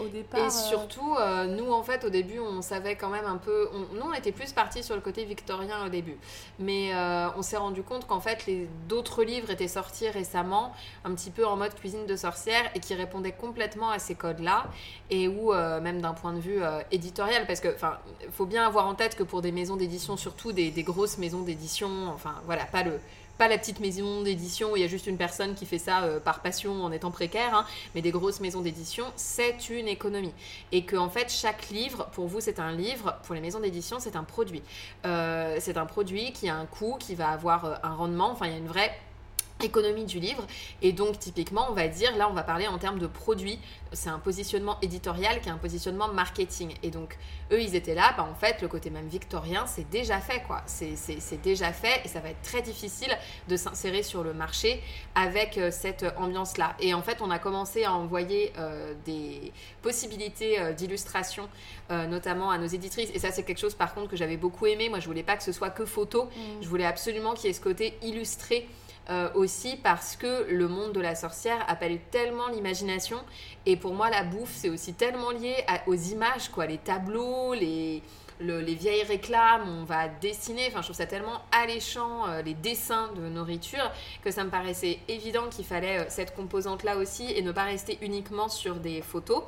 au départ Et surtout, nous, en fait, au début, on savait quand même un peu. on- nous, on était plus partis sur le côté victorien au début. Mais on s'est rendu compte qu'en fait, les d'autres livres étaient sortis récemment, un petit peu en mode cuisine de sorcière, et qui répondaient complètement à ces codes-là. Et où, même d'un point de vue euh, parce que, enfin, faut bien avoir en tête que pour des maisons d'édition, surtout des, des grosses maisons d'édition, enfin, voilà, pas le. Pas la petite maison d'édition où il y a juste une personne qui fait ça euh, par passion en étant précaire, hein, mais des grosses maisons d'édition, c'est une économie et que en fait chaque livre pour vous c'est un livre pour les maisons d'édition c'est un produit Euh, c'est un produit qui a un coût qui va avoir euh, un rendement enfin il y a une vraie économie du livre. Et donc typiquement on va dire là on va parler en termes de produits. C'est un positionnement éditorial qui est un positionnement marketing. Et donc eux ils étaient là bah en fait le côté même victorien c'est déjà fait quoi. C'est déjà fait et ça va être très difficile de s'insérer sur le marché avec euh, cette ambiance là et en fait on a commencé à envoyer euh, des possibilités euh, d'illustration notamment à nos éditrices. Et ça c'est quelque chose par contre que j'avais beaucoup aimé. Moi je voulais pas que ce soit que photo. Mmh. je voulais absolument qu'il y ait ce côté illustré euh, aussi parce que le monde de la sorcière appelle tellement l'imagination. Et pour moi, la bouffe, c'est aussi tellement lié aux images, quoi. Les tableaux, les, les vieilles réclames, on va dessiner. Enfin, je trouve ça tellement alléchant, euh, les dessins de nourriture, que ça me paraissait évident qu'il fallait euh, cette composante-là aussi et ne pas rester uniquement sur des photos.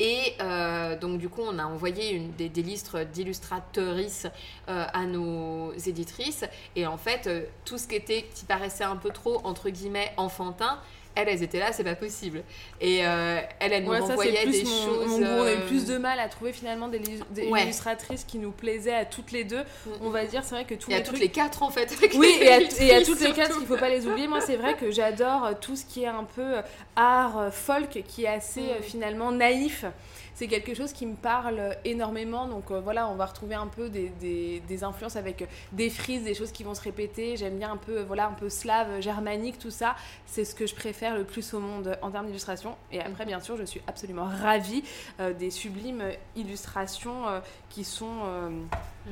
Et euh, donc, du coup, on a envoyé une, des, listes d'illustratrices euh, à nos éditrices. Et en fait, euh, tout ce qui était, qui paraissait un peu trop, entre guillemets, enfantin, elles, elles étaient là, c'est pas possible. Et euh, elles, elles nous envoyaient des choses. Mon on a eu plus de mal à trouver finalement des, illustratrices qui nous plaisaient à toutes les deux. Mm. On va dire, c'est vrai que tous et les à toutes les quatre en fait. [LAUGHS] Oui, et à, et à, toutes les quatre, il faut pas les oublier. Moi, c'est vrai que j'adore tout ce qui est un peu art folk, qui est assez mm. finalement naïf c'est quelque chose qui me parle énormément. Donc euh, voilà, on va retrouver un peu des, influences avec des frises, des choses qui vont se répéter. J'aime bien un peu, voilà, un peu slave, germanique, tout ça. C'est ce que je préfère le plus au monde en termes d'illustration. Et après, bien sûr, je suis absolument ravie euh, des sublimes illustrations euh, qui sont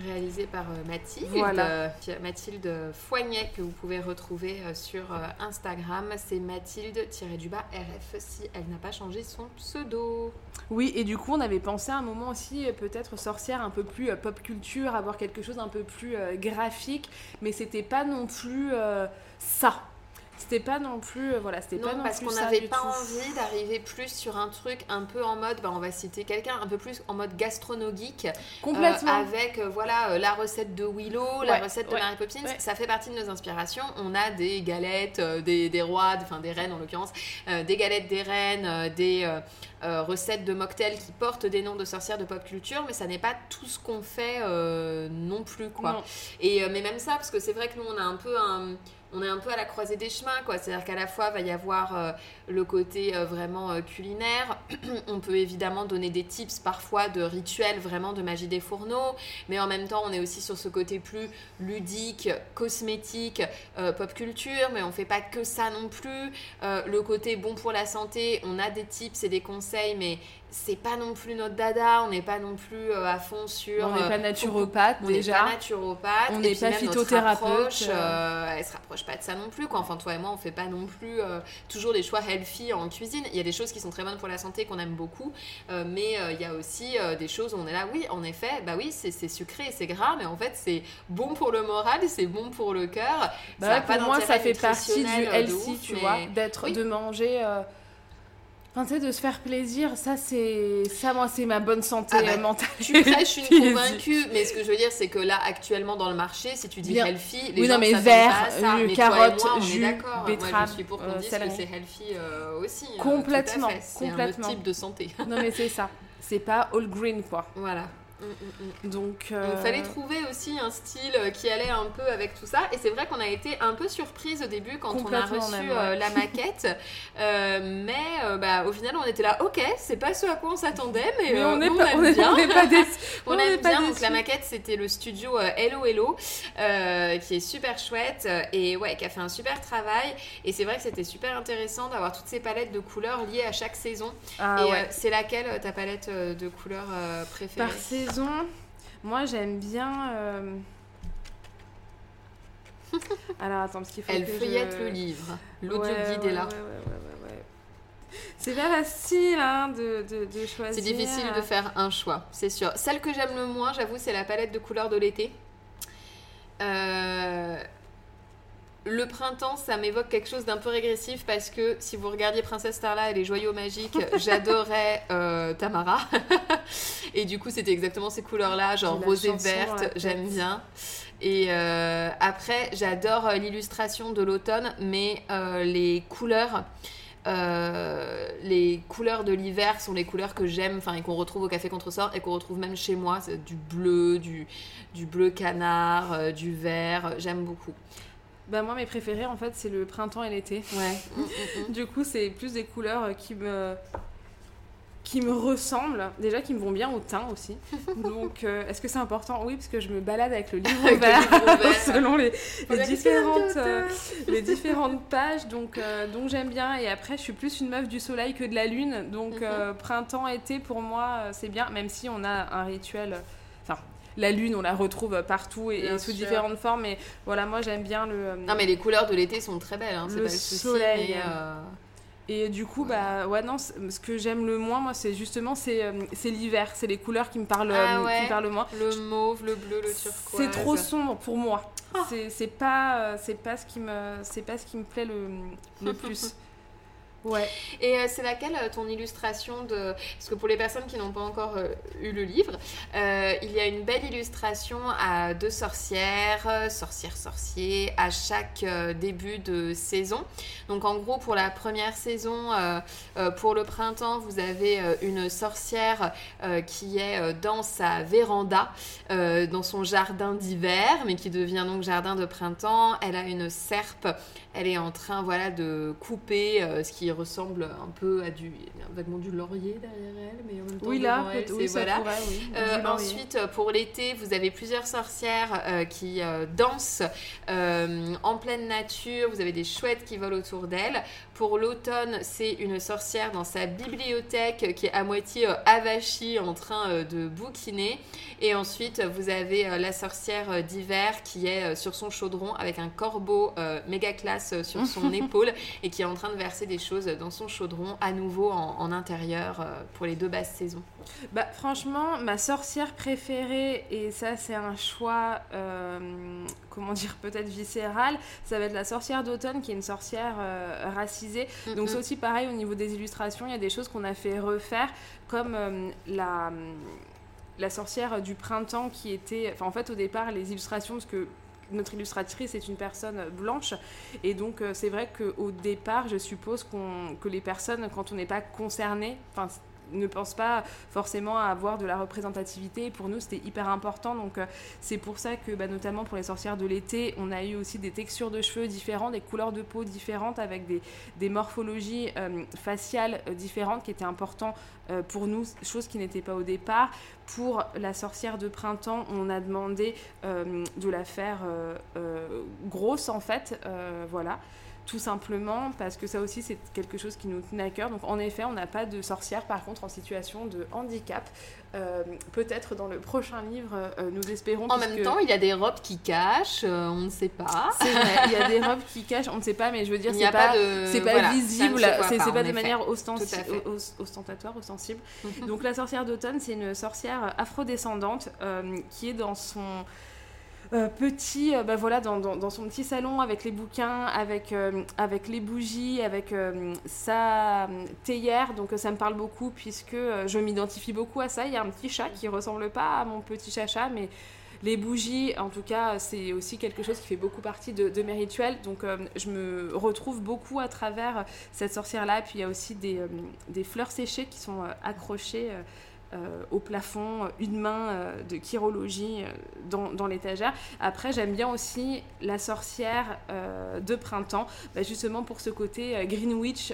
réalisées par Mathilde. Voilà. Mathilde Foignet, que vous pouvez retrouver sur Instagram. C'est Mathilde-du-bas RF si elle n'a pas changé son pseudo. Oui, et du coup, on avait pensé à un moment aussi, euh, peut-être sorcière un peu plus euh, pop culture, avoir quelque chose un peu plus euh, graphique, mais c'était pas non plus ça. C'était pas non plus, voilà, c'était pas non parce qu'on n'avait pas envie d'arriver plus sur un truc un peu en mode, bah, on va citer quelqu'un, un peu plus en mode gastronomique. Complètement. avec, voilà, la recette de Willow, la recette de Mary Poppins, ça fait partie de nos inspirations. On a des galettes, des, des, rois, enfin des reines en l'occurrence, des galettes des reines, des euh, recettes de mocktails qui portent des noms de sorcières de pop culture, mais ça n'est pas tout ce qu'on fait euh, non plus, quoi. Et, euh, mais même ça, parce que c'est vrai que nous, on a un peu un on est un peu à la croisée des chemins, quoi. C'est-à-dire qu'à la fois, va y avoir euh, le côté euh, vraiment euh, culinaire. [CLEARS THROAT] on peut évidemment donner des tips parfois de rituels, vraiment de magie des fourneaux. Mais en même temps, on est aussi sur ce côté plus ludique, cosmétique, pop culture. Mais on fait pas que ça non plus. le côté bon pour la santé, on a des tips et des conseils, mais c'est pas non plus notre dada, on n'est pas non plus euh, à fond sur. On n'est pas euh, naturopathe déjà. On n'est pas naturopathe. On n'est pas phytothérapeute. Euh. elle se rapproche pas de ça non plus. Quoi. Enfin, toi et moi, on fait pas non plus toujours des choix healthy en cuisine. Il y a des choses qui sont très bonnes pour la santé qu'on aime beaucoup, mais il y a aussi des choses où on est là, oui, en effet, bah oui, c'est sucré et c'est gras, mais en fait, c'est bon pour le moral, c'est bon pour le cœur. Bah pour moi, ça fait partie du healthy, tu vois, d'être, de manger de se faire plaisir, ça, c'est. Ça, moi, c'est ma bonne santé ah bah, mentale. Je suis je suis convaincue. Mais ce que je veux dire, c'est que là, actuellement, dans le marché, si tu dis healthy, les oui, gens non, mais vert, ça. Euh, carotte, jus, betterave. Moi, je suis pour qu'on euh, dise que c'est healthy euh, aussi. Complètement. C'est complètement. un type de santé. non, mais c'est ça. C'est pas all green, quoi. Voilà. Mm, mm, mm. Donc, il fallait trouver aussi un style qui allait un peu avec tout ça. Et c'est vrai qu'on a été un peu surprise au début quand on a reçu euh, la maquette. [LAUGHS] Euh, mais euh, bah, au final, on était là, ok, c'est pas ce à quoi on s'attendait, mais, on, est pas, aime [LAUGHS] bien. On, pas on, aime bien. Donc la maquette, c'était le studio Hello Hello, qui est super chouette et ouais, qui a fait un super travail. Et c'est vrai que c'était super intéressant d'avoir toutes ces palettes de couleurs liées à chaque saison. Ah et c'est laquelle ta palette de couleurs préférée? Moi, j'aime bien. Euh, Alors, attends, parce qu'il faut Elle feuillette le livre. L'audio guide est là. c'est pas facile hein, de, de, choisir. C'est difficile de faire un choix, c'est sûr. Celle que j'aime le moins, j'avoue, c'est la palette de couleurs de l'été. Euh, le printemps, ça m'évoque quelque chose d'un peu régressif parce que si vous regardiez Princesse Starla et les joyaux magiques, [LAUGHS] j'adorais euh, Tamara. [LAUGHS] et du coup, c'était exactement ces couleurs-là, genre rose et verte, j'aime bien. Et euh, après, j'adore euh, l'illustration de l'automne, mais les couleurs. les couleurs de l'hiver sont les couleurs que j'aime, enfin et qu'on retrouve au Café Contresort et qu'on retrouve même chez moi, du bleu, du, du bleu canard, du vert, j'aime beaucoup. Bah moi mes préférés en fait c'est le printemps et l'été. Ouais. [LAUGHS] Du coup c'est plus des couleurs euh, qui me qui me ressemblent, déjà qui me vont bien au teint aussi. [LAUGHS] Donc euh, est-ce que c'est important? Oui parce que je me balade avec le [LAUGHS] livre Avec le vert livre vert. selon les, différentes euh, les différentes pages donc euh, donc j'aime bien et après je suis plus une meuf du soleil que de la lune donc Mhm. printemps été pour moi c'est bien même si on a un rituel enfin la lune on la retrouve partout et, et sous différentes formes mais voilà moi j'aime bien le euh, Non mais les couleurs de l'été sont très belles, hein, c'est Le pas le souci. soleil. mais, euh, Et du coup, bah ouais, non, ce que j'aime le moins, moi, c'est justement c'est euh, l'hiver, c'est les couleurs qui me parlent, Ah ouais. qui me parlent le moins. Le mauve, le bleu, le turquoise. C'est trop sombre pour moi. Ah. C'est- pas, c'est pas ce qui me, c'est pas ce qui me plaît le, le [LAUGHS] plus. Ouais. Et euh, c'est laquelle euh, ton illustration de... Parce que pour les personnes qui n'ont pas encore euh, eu le livre, il y a une belle illustration à deux sorcières, sorcières, sorciers, à chaque début de saison. Donc en gros, pour la première saison, pour le printemps, vous avez une sorcière qui est dans sa véranda, dans son jardin d'hiver, mais qui devient donc jardin de printemps. Elle a une serpe elle est en train voilà de couper ce qui ressemble un peu à du vaguement du laurier derrière elle mais en même temps Oui, là, elle, oui, voilà pourrait, oui. Euh, ensuite, euh, pour l'été, vous avez plusieurs sorcières euh, qui euh, dansent en pleine nature. Vous avez des chouettes qui volent autour d'elles. Pour l'automne, c'est une sorcière dans sa bibliothèque qui est à moitié avachie en train de bouquiner. Et ensuite, vous avez la sorcière d'hiver qui est sur son chaudron avec un corbeau méga classe sur son [LAUGHS] épaule et qui est en train de verser des choses dans son chaudron à nouveau en, en intérieur euh, pour les deux basses saisons. Bah, franchement, ma sorcière préférée, et ça c'est un choix, euh, comment dire, [LAUGHS] peut-être viscéral, ça va être la sorcière d'automne, qui est une sorcière euh, racisée. Donc c'est aussi pareil au niveau des illustrations, il y a des choses qu'on a fait refaire, comme euh, la, la sorcière du printemps qui était... Enfin en fait au départ les illustrations, parce que notre illustratrice est une personne blanche. Et donc euh, c'est vrai qu'au départ je suppose qu'on que les personnes quand on n'est pas concerné ne pensent pas forcément à avoir de la représentativité. Pour nous c'était hyper important. Donc euh, c'est pour ça que bah, notamment pour les sorcières de l'été on a eu aussi des textures de cheveux différentes des couleurs de peau différentes avec des, morphologies euh, faciales euh, différentes qui étaient importants euh, pour nous chose qui n'était pas au départ. Pour la sorcière de printemps on a demandé de la faire grosse en fait. Voilà tout simplement parce que ça aussi c'est quelque chose qui nous tenait à cœur. Donc en effet, on n'a pas de sorcière par contre en situation de handicap. Euh, Peut-être dans le prochain livre, euh, nous espérons. En puisque- même temps, il y a des robes qui cachent, euh, on ne sait pas. c'est vrai, il y a des [LAUGHS] robes qui cachent, on ne sait pas, mais je veux dire, c'est pas, pas de- voilà, visible, c'est pas, pas de manière ostensi- ostentatoire, ostensible. [LAUGHS] Donc la sorcière d'automne, c'est une sorcière afrodescendante qui est dans son euh, petit, euh, bah voilà, dans, son petit salon avec les bouquins, avec, euh, avec les bougies, avec sa théière. Donc ça me parle beaucoup puisque je m'identifie beaucoup à ça. Il y a un petit chat qui ressemble pas à mon petit chacha, mais les bougies, en tout cas, c'est aussi quelque chose qui fait beaucoup partie de, mes rituels. Donc, je me retrouve beaucoup à travers cette sorcière-là. Puis, il y a aussi des, des fleurs séchées qui sont accrochées euh, au plafond, euh, une main euh, de chirologie euh, dans, dans l'étagère. Après, j'aime bien aussi la sorcière de printemps, bah, justement pour ce côté Greenwich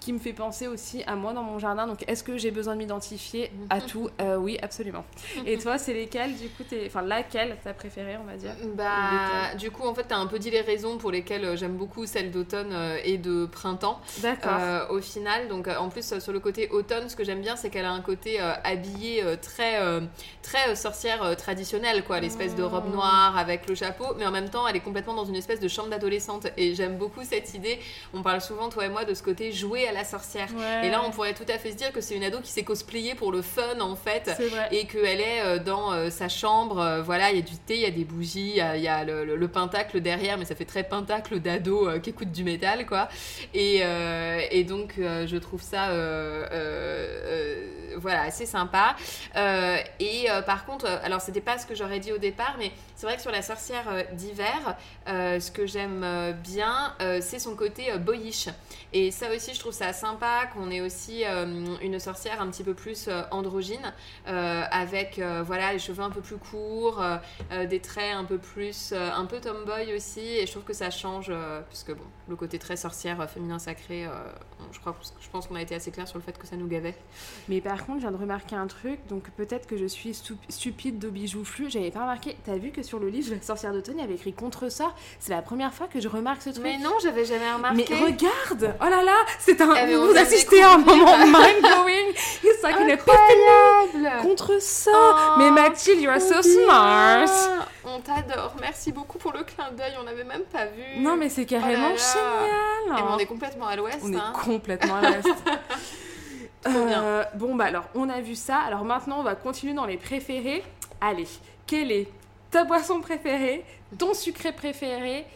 qui me fait penser aussi à moi dans mon jardin. Donc, est-ce que j'ai besoin de m'identifier à [LAUGHS] tout? Oui, absolument. Et toi, c'est lesquelles, du coup, t'es- enfin, laquelle t'as préférée, on va dire? Bah, du coup, en fait, tu as un peu dit les raisons pour lesquelles j'aime beaucoup celle d'automne et de printemps. D'accord. Au final, donc en plus sur le côté automne, ce que j'aime bien, c'est qu'elle a un côté euh, habillé euh, très, euh, très sorcière traditionnelle, quoi, l'espèce de robe noire avec le chapeau, mais en même temps, elle est complètement dans une espèce de chambre d'adolescente. Et j'aime beaucoup cette idée. On parle souvent, toi et moi, de ce côté jouer à la sorcière. Ouais. Et là, on pourrait tout à fait se dire que c'est une ado qui s'est cosplayée pour le fun, en fait et qu'elle est dans sa chambre. voilà, il y a du thé, il y a des bougies, il y a, il y a le, le- le pentacle derrière, mais ça fait très pentacle d'ado euh, qui écoute du métal, quoi. Et, euh, et donc, euh, je trouve ça voilà, assez sympa. Euh, et euh, par contre, euh, alors c'était pas ce que j'aurais dit au départ, mais c'est vrai que sur la sorcière euh, d'hiver, euh, ce que j'aime euh, bien, c'est son côté boyish. Et ça aussi, je trouve ça sympa qu'on ait aussi une sorcière un petit peu plus androgyne, avec voilà les cheveux un peu plus courts, des traits un peu plus, un peu tomboy aussi. Et je trouve que ça change, puisque bon, le côté très sorcière, féminin sacré, je crois, je pense qu'on a été assez clair sur le fait que ça nous gavait. Mais par contre, je viens de remarquer un truc, donc peut-être que je suis stu- stupide d'Obi Joufflu. J'avais pas remarqué. T'as vu que le livre de la sorcière d'automne, il y avait écrit Contresort C'est la première fois que je remarque ce truc. Mais non, j'avais jamais remarqué. Mais regarde Oh là là C'est un. Eh, vous de assistez à un moment mind-blowing [LAUGHS] It's like Incroyable contre ça Oh, Mais Mathilde, you are so bien. smart On t'adore. Merci beaucoup pour le clin d'œil. On n'avait même pas vu. Non, mais c'est carrément Oh là là. génial on est complètement à l'ouest. On hein. est complètement à [LAUGHS] bien. Euh, bon, bah alors, on a vu ça. Alors maintenant, on va continuer dans les préférés. Allez, quel est ta boisson préférée, ton sucré préféré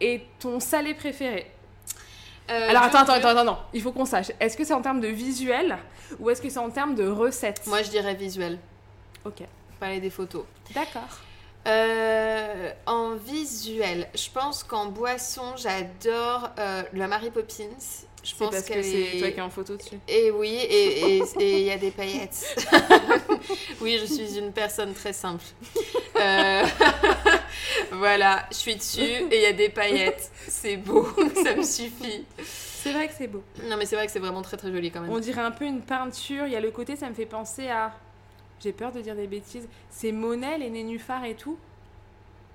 et ton salé préféré Euh, Alors attends, attends, veux- attends, attends, non. Il faut qu'on sache. Est-ce que c'est en termes de visuel ou est-ce que c'est en termes de recettes? Moi, je dirais visuel. Ok. Parler des photos. D'accord. Euh, en visuel, je pense qu'en boisson, j'adore euh, la Mary Poppins. Je pense parce que c'est est... toi qui es en photo dessus. Et oui, et et- et il y a des paillettes. [LAUGHS] oui, je suis une personne très simple. Euh, [LAUGHS] voilà, je suis dessus et il y a des paillettes. C'est beau, [LAUGHS] ça me suffit. C'est vrai que c'est beau. Non, mais c'est vrai que c'est vraiment très très joli quand même. On dirait un peu une peinture. Il y a le côté, ça me fait penser à. J'ai peur de dire des bêtises. C'est Monet, les nénuphars et tout.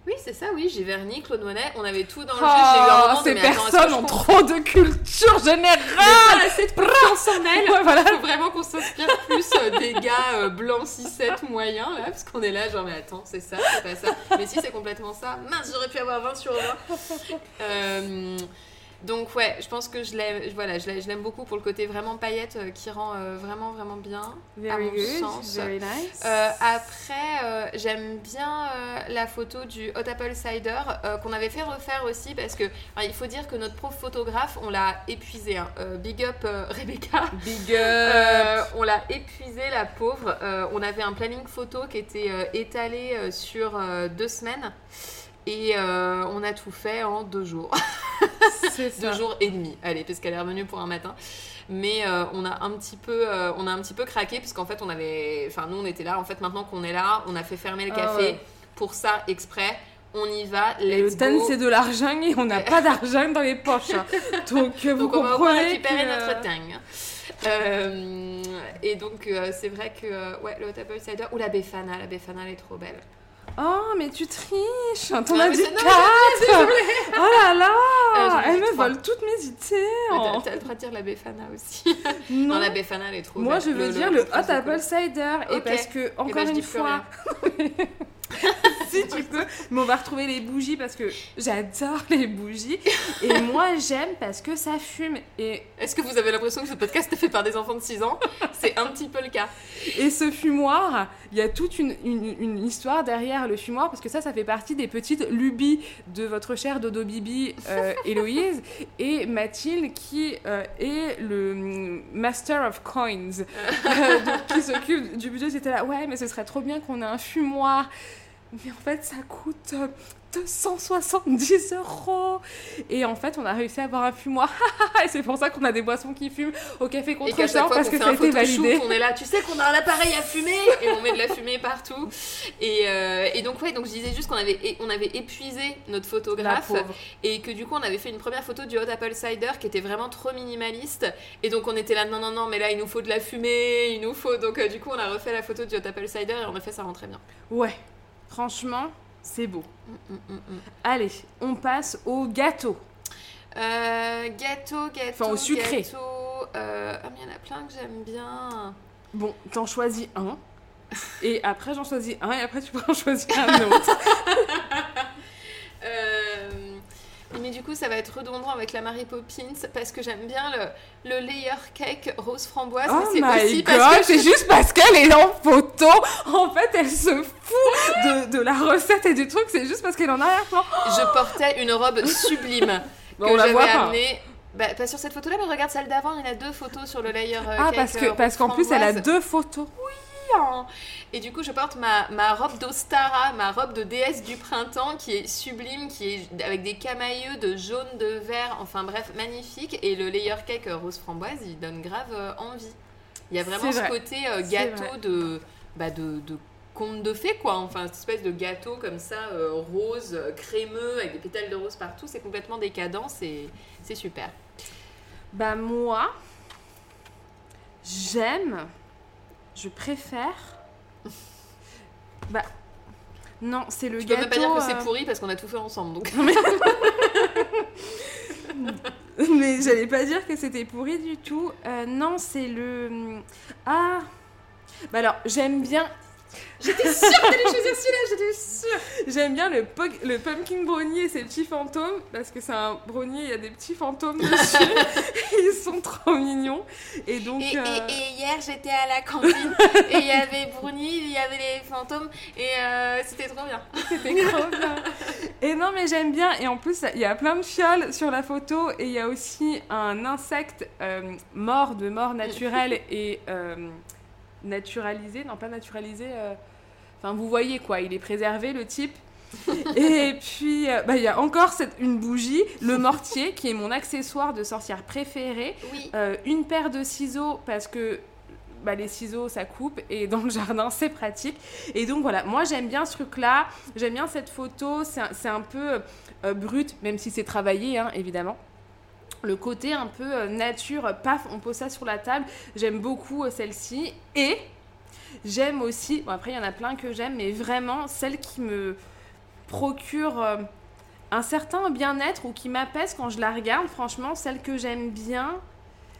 Oui, c'est ça, oui. J'ai Vernis, Claude Monet, on avait tout dans le jeu. Oh, J'ai eu un moment de, ces attends, personnes je ont trop de culture générale. pas assez de confiance en elle. Ouais, voilà. faut vraiment qu'on s'inspire plus euh, des gars euh, blancs 6-7 moyens là, parce qu'on est là genre mais attends c'est ça, c'est pas ça. Mais si c'est complètement ça, mince j'aurais pu avoir 20 sur 20. Euh, donc ouais, je pense que je l'aime, voilà, je l'aime beaucoup pour le côté vraiment paillette euh, qui rend euh, vraiment vraiment bien à Very mon good, sens. very nice. Euh, après, j'aime bien la photo du Hot Apple Cider qu'on avait fait refaire aussi parce que il faut dire que notre prof photographe, on l'a épuisé. hein. Big up [LAUGHS] Rebecca. Big Euh, on l'a épuisé, la pauvre. On avait un planning photo qui était étalé sur deux semaines. Et euh, on a tout fait en deux jours. [LAUGHS] ça. deux jours et demi. Allez, parce qu'elle est revenue pour un matin. Mais euh, on a un petit peu, euh, on a un petit peu craqué puisqu'en fait on avait, enfin nous on était là. En fait maintenant qu'on est là, on a fait fermer le Ah café ouais. pour ça exprès. On y va. Et le go. c'est de l'argent et on n'a pas d'argent dans les poches. [LAUGHS] Donc, vous Donc on va au moins comprenez récupérer que- notre tang. Euh, et donc euh, c'est vrai que euh, ouais le Hot Apple Cider ou la Befana, la Befana elle est trop belle. Oh, mais tu triches. T'en as dit c'est- non, quatre. [LAUGHS] Oh là là. Euh, Elle me vole toutes mes idées. Mais oh. De dire la Befana aussi. [LAUGHS] Non, non. la Befana elle est trop moi je veux dire le, Hot Apple Cider. Et parce que, Eh ben, encore une fois, [LAUGHS] [LAUGHS] si tu peux, mais on va retrouver les bougies parce que j'adore les bougies et [LAUGHS] moi j'aime parce que ça fume et, Est-ce que vous avez l'impression que ce podcast est fait par des enfants de 6 ans? C'est un petit peu le cas. et ce fumoir, il y a toute une, une- une histoire derrière le fumoir parce que ça, ça fait partie des petites lubies de votre chère Dodo Bibi euh, [LAUGHS] Héloïse et Mathilde qui euh, est le mm, Master of Coins euh, donc, qui s'occupe du budget. J'étais là, ouais, mais ce serait trop bien qu'on ait un fumoir. Mais en fait, ça coûte euh, 270 euros. Et en fait, on a réussi à avoir un fumoir. [LAUGHS] et c'est pour ça qu'on a des boissons qui fument au café contre chaque fois parce que fait ça a été validé. on est là, tu sais qu'on a un appareil à fumer et on met de la fumée partout. Et, euh, et donc ouais, donc je disais juste qu'on avait, on avait épuisé notre photographe et que du coup on avait fait une première photo du Hot Apple Cider qui était vraiment trop minimaliste. Et donc on était là, non non non, mais là il nous faut de la fumée, il nous faut. Donc euh, du coup on a refait la photo du Hot Apple Cider et en effet ça rend très bien. Ouais, franchement, c'est beau. Mm, mm, mm. Allez, on passe au gâteau. Euh, gâteau, gâteau. Enfin, au sucré. Gâteau, euh, Ah mais il y en a plein que j'aime bien. Bon, t'en choisis un. Et après, j'en choisis un. Et après, tu pourras en choisir un autre. [LAUGHS] [LAUGHS] Euh, Mais du coup, ça va être redondant avec la Mary Poppins parce que j'aime bien le, le layer cake rose framboise. oh mais c'est my aussi god, parce que c'est juste parce qu'elle est en photo. En fait, elle se fout de, de la recette et du truc. C'est juste parce qu'elle est en arrière-plan. je portais une robe sublime [LAUGHS] que j'avais amenée. Bah, pas sur cette photo-là, mais regarde celle d'avant, il y a deux photos sur le layer euh, Ah, cake, parce que euh, parce qu'en plus, elle a deux photos. Hein. Et du coup, je porte ma, ma robe d'Ostara, ma robe de déesse du printemps, qui est sublime, qui est avec des camailleux de jaune, de vert, enfin bref, magnifique. Et le layer cake euh, rose framboise, il donne grave euh, envie. Il y a vraiment ce côté euh, gâteau de, bah, de, de conte de fées, quoi. Enfin, cette espèce de gâteau comme ça, euh, rose, crémeux, avec des pétales de rose partout. C'est complètement décadent, c'est c'est super. Bah moi, j'aime, je préfère. [LAUGHS] Bah non, c'est le Tu peux gâteau. même pas dire que c'est euh, pourri parce qu'on a tout fait ensemble, donc. [LAUGHS] Mais j'allais pas dire que c'était pourri du tout. Euh, non, c'est le. Ah Bah alors, j'aime bien. J'étais sûre que t'allais choisir celui-là, j'étais sûre. J'aime bien le, le pumpkin brownie et ses petits fantômes. Parce que c'est un brownie, il y a des petits fantômes [LAUGHS] dessus. Ils sont trop mignons. Et donc. Et, euh, et- et hier, j'étais à la cantine [LAUGHS] et il y avait Bruni, il y avait les fantômes et euh, c'était trop bien. C'était trop bien. Et non, mais j'aime bien. Et en plus, il y a plein de fioles sur la photo. Et il y a aussi un insecte euh, mort de mort naturelle et euh, naturalisé. Non, pas naturalisé. euh, Enfin, vous voyez quoi, il est préservé, le type. [LAUGHS] et puis, euh, bah, il y a encore cette, une bougie, le mortier, qui est mon accessoire de sorcière préféré. Oui. Euh, une paire de ciseaux parce que bah, les ciseaux ça coupe et dans le jardin c'est pratique. Et donc voilà, moi j'aime bien ce truc-là, j'aime bien cette photo, c'est un, un peu euh, brut, même si c'est travaillé hein, évidemment. Le côté un peu euh, nature, paf, on pose ça sur la table. J'aime beaucoup euh, celle-ci. Et j'aime aussi, bon après il y en a plein que j'aime, mais vraiment celle qui me procure euh, un certain bien-être ou qui m'apaise quand je la regarde. Franchement, celle que j'aime bien,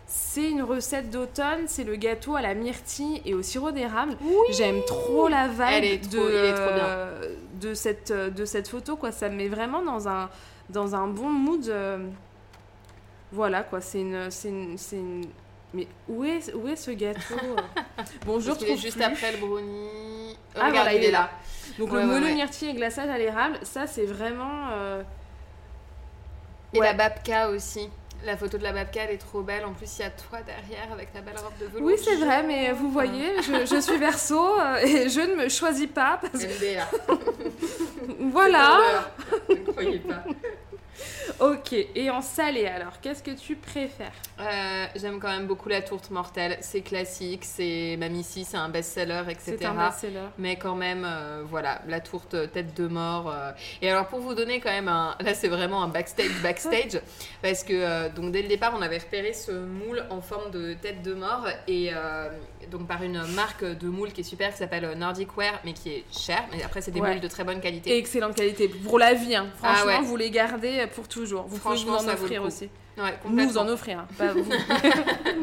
c'est une recette d'automne, c'est le gâteau à la myrtille et au sirop d'érable. J'aime trop la vibe Elle est trop- de, il est trop bien. de, cette, de cette photo. Quoi. Ça me met vraiment dans un, dans un bon mood. Voilà, quoi. C'est une, une, une- Mais où est, où est ce gâteau? [LAUGHS] Bon, je retrouve juste plus. après le brownie. Oh, Ah, regarde, voilà, il est là. Donc Ouais, le ouais, moelleux ouais. myrtille et glaçage à l'érable, ça c'est vraiment... euh, Et la babka aussi. La photo de la babka, elle est trop belle. En plus, il y a toi derrière avec ta belle robe de velours. Oui, c'est vrai, mais vous voyez, je, je suis verso euh, et je ne me choisis pas parce que MDR. [LAUGHS] voilà. Ne croyez pas. [LAUGHS] Ok, et en salé alors, qu'est-ce que tu préfères? Euh, J'aime quand même beaucoup la tourte mortelle. C'est classique, c'est même ici, c'est un best-seller, etc. C'est un best-seller. Mais quand même, euh, voilà, la tourte euh, tête de mort. euh. Et alors, pour vous donner quand même un. Là, c'est vraiment un backstage, backstage. [LAUGHS] parce que, donc, dès le départ, on avait repéré ce moule en forme de tête de mort. Et donc, par une marque de moule qui est super, qui s'appelle Nordic Wear, mais qui est cher. Mais après, c'est des Ouais. moules de très bonne qualité. Excellente qualité, pour la vie, hein. franchement, Ah ouais. vous les gardez pour toujours. Vous pouvez Franchement, nous en offrir aussi. Ouais, Nous en offrir, hein, pas [LAUGHS] vous.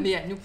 mais à nous.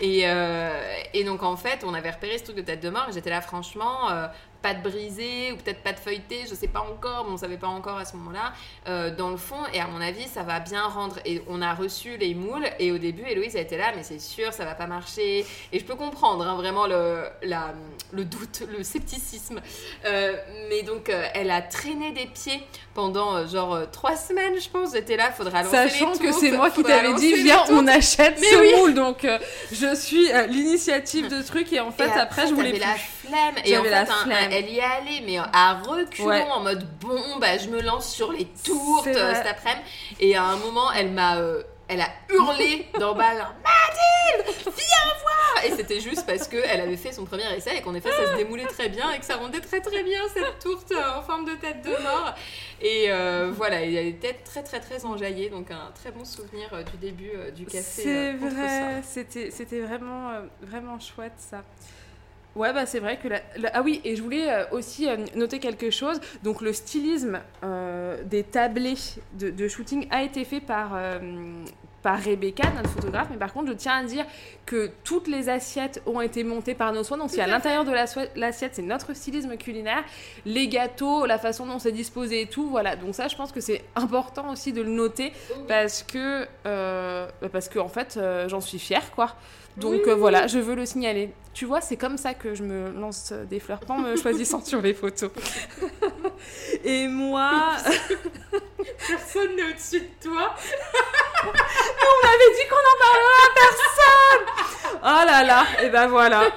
Et, euh, et donc en fait, on avait repéré ce truc de tête de mort et j'étais là franchement, euh, pas de brisé ou peut-être pas de feuilleté, je sais pas encore, mais on savait pas encore à ce moment-là, euh, dans le fond. Et à mon avis, ça va bien rendre. Et on a reçu les moules et au début, Héloïse a été là, mais c'est sûr, ça va pas marcher. Et je peux comprendre hein, vraiment le, la, le doute, le scepticisme. Euh, mais donc, euh, elle a traîné des pieds pendant genre trois semaines, je pense. J'étais là, faudra lancer Sachant les que c'est moi qui t'avais dit, viens, on achète Mais ce oui. moule. Donc, je suis l'initiative de truc et en fait, Et après, je voulais t'avais plus. la flemme. Et en J'avais fait, la un- un- flemme. Elle y est allée, mais à reculons, Ouais. en mode bon, bah je me lance sur les tourtes euh, cet après-midi. Et à un moment, elle m'a. euh, elle a hurlé d'en bas, genre, Mathilde, viens voir Et c'était juste parce qu'elle avait fait son premier essai et qu'en effet, ça se démoulait très bien et que ça rendait très très bien cette tourte euh, en forme de tête de mort. Et euh, voilà, elle était très très très enjaillée, donc un très bon souvenir du début du café. C'est vrai, c'était vraiment vraiment chouette ça. Ouais, bah c'est vrai que la, Ah oui, et je voulais euh, aussi euh, noter quelque chose. Donc le stylisme euh, des tablés de, shooting a été fait par, par Rebecca, notre photographe, mais par contre je tiens à dire que toutes les assiettes ont été montées par nos soins. Donc si à l'intérieur de l'assiette c'est notre stylisme culinaire, les gâteaux, la façon dont c'est disposé et tout, voilà. Donc ça je pense que c'est important aussi de le noter parce que euh, bah, parce que en fait euh, j'en suis fière quoi donc euh, voilà je veux le signaler tu vois c'est comme ça que je me lance des fleurs pas en me [LAUGHS] choisissant sur les photos [LAUGHS] et moi Personne n'est au-dessus de toi. [LAUGHS] on m'avait dit qu'on en parlerait à personne Oh là là Et ben voilà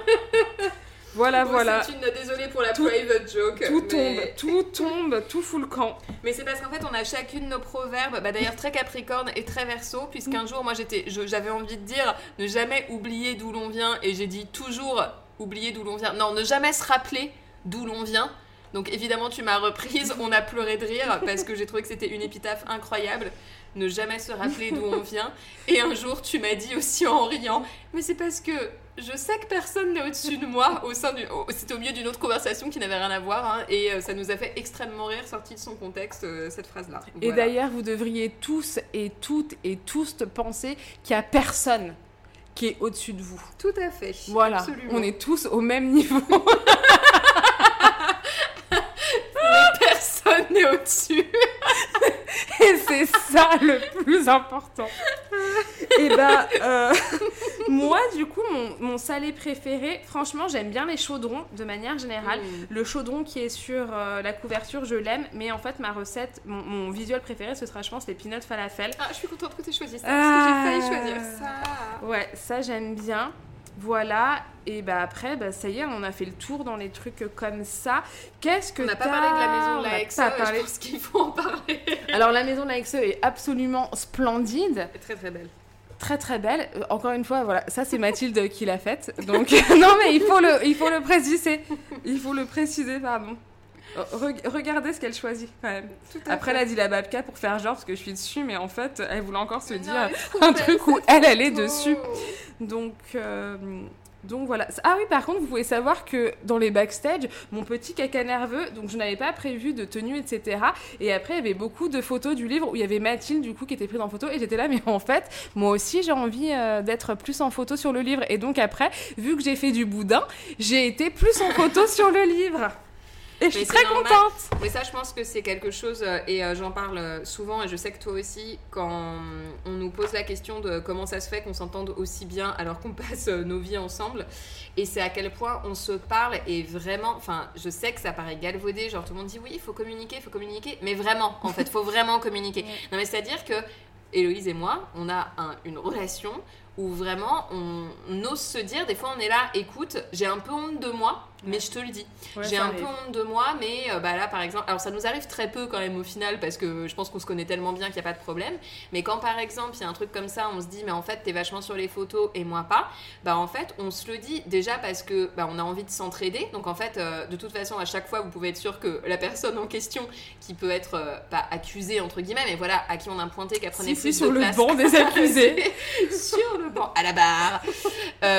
Voilà, bon, voilà. Désolée pour la private joke. Tout tombe, tout tombe, tout fout le camp. Mais c'est parce qu'en fait, on a chacune nos proverbes, bah, d'ailleurs très capricorne et très verso, puisqu'un jour, moi, j'étais, j'avais envie de dire ne jamais oublier d'où l'on vient, et j'ai dit toujours oublier d'où l'on vient. Non, ne jamais se rappeler d'où l'on vient. Donc évidemment, tu m'as reprise, on a pleuré de rire parce que j'ai trouvé que c'était une épitaphe incroyable. Ne jamais se rappeler d'où on vient. Et un jour, tu m'as dit aussi en riant, mais c'est parce que je sais que personne n'est au-dessus de moi. Au sein du, c'était au milieu d'une autre conversation qui n'avait rien à voir, hein, et euh, ça nous a fait extrêmement rire, sorti de son contexte, euh, cette phrase-là. Et d'ailleurs, vous devriez tous et toutes et tous penser qu'il n'y a personne qui est au-dessus de vous. Tout à fait. Voilà, Absolument. on est tous au même niveau. [LAUGHS] Au-dessus. [LAUGHS] Et c'est ça le plus important. Et ben, euh, [LAUGHS] moi, du coup, mon, mon salé préféré, franchement, j'aime bien les chaudrons de manière générale. Mm. Le chaudron qui est sur euh, la couverture, je l'aime, mais en fait, ma recette, mon, mon visuel préféré, ce sera, je pense, les peanuts falafel. Ah, je suis contente que tu aies choisi ça, Ah. parce que j'ai failli choisir ça. Ouais, ça, j'aime bien. Voilà, et bah après, bah ça y est, on a fait le tour dans les trucs comme ça. Qu'est-ce que On n'a pas parlé de la maison de la Hexe, pas je parlé. pense qu'il faut en parler. Alors la maison de la Hexe est absolument splendide. Très très belle. très très belle. Euh, encore une fois, voilà, ça c'est Mathilde qui l'a faite. Donc [LAUGHS] non mais il faut le, il faut le préciser. Il faut le préciser, pardon. Re- regardez ce qu'elle choisit quand même. Après, fait. elle a dit la babka pour faire genre parce que je suis dessus, mais en fait, elle voulait encore se non, dire un truc où elle, elle est dessus. Donc, euh, donc voilà. Ah oui, par contre, vous pouvez savoir que dans les backstage, mon petit caca nerveux, donc je n'avais pas prévu de tenue, etc. Et après, il y avait beaucoup de photos du livre où il y avait Mathilde, du coup, qui était prise en photo. Et j'étais là, [LAUGHS] mais en fait, moi aussi, j'ai envie euh, d'être plus en photo sur le livre. Et donc après, vu que j'ai fait du boudin, j'ai été plus en photo sur le livre. Et je suis très normal. contente. Mais ça, je pense que c'est quelque chose, euh, et euh, j'en parle euh, souvent, et je sais que toi aussi, quand on nous pose la question de comment ça se fait qu'on s'entende aussi bien alors qu'on [LAUGHS] passe nos vies ensemble, et c'est à quel point on se parle, et vraiment, enfin, je sais que ça paraît galvaudé, genre tout le monde dit oui, il faut communiquer, il faut communiquer, mais vraiment, en fait, il faut vraiment communiquer. [LAUGHS] Non, mais c'est-à-dire que Héloïse et moi, on a un- une relation où vraiment on, on ose se dire, des fois on est là, écoute, j'ai un peu honte de moi, mais je te le dis. j'ai un peu honte de moi, mais euh, bah là par exemple, alors ça nous arrive très peu quand même au final parce que je pense qu'on se connaît tellement bien qu'il n'y a pas de problème. Mais quand par exemple il y a un truc comme ça, on se dit mais en fait t'es vachement sur les photos et moi pas, bah en fait on se le dit déjà parce que bah, on a envie de s'entraider. Donc en fait euh, de toute façon à chaque fois vous pouvez être sûr que la personne en question qui peut être euh, pas accusée entre guillemets, mais voilà à qui on a pointé qu'elle prenait Si, plus si, sur de le place. banc des [LAUGHS] accusés. [LAUGHS] sur le banc, à la barre.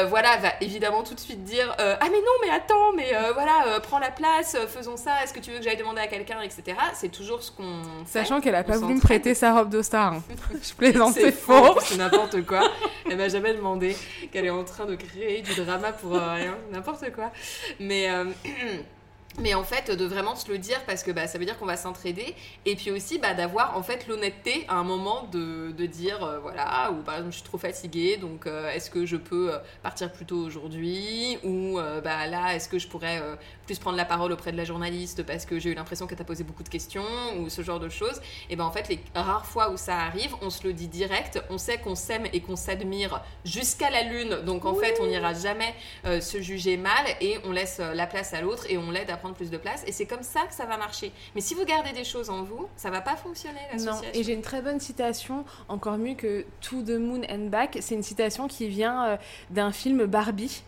Voilà, va évidemment tout de suite dire Ah, mais non, mais attends, mais euh, voilà, euh, prends la place, euh, faisons ça, est-ce que tu veux que j'aille demander à quelqu'un, etc. C'est toujours ce qu'on. Sachant qu'elle a pas voulu me prêter sa robe de star. hein. [LAUGHS] Je plaisante, c'est faux. C'est n'importe quoi. Elle m'a jamais demandé qu'elle est en train de créer du drama pour rien, n'importe quoi. Mais. [CLEARS THROAT] Mais en fait, de vraiment se le dire parce que bah, ça veut dire qu'on va s'entraider. Et puis aussi bah, d'avoir en fait l'honnêteté à un moment de, de dire euh, voilà, ou par exemple je suis trop fatiguée, donc euh, est-ce que je peux euh, partir plus tôt aujourd'hui? Ou euh, bah, là, est-ce que je pourrais plus prendre la parole auprès de la journaliste parce que j'ai eu l'impression qu'elle t'a posé beaucoup de questions? Ou ce genre de choses. Et ben en fait, les rares fois où ça arrive, on se le dit direct, on sait qu'on s'aime et qu'on s'admire jusqu'à la lune, donc en fait, on n'ira jamais se juger mal et on laisse la place à l'autre et on l'aide à prendre plus de place et c'est comme ça que ça va marcher. Mais si vous gardez des choses en vous, ça va pas fonctionner Non, et j'ai une très bonne citation, encore mieux que To the Moon and Back. C'est une citation qui vient euh, d'un film Barbie.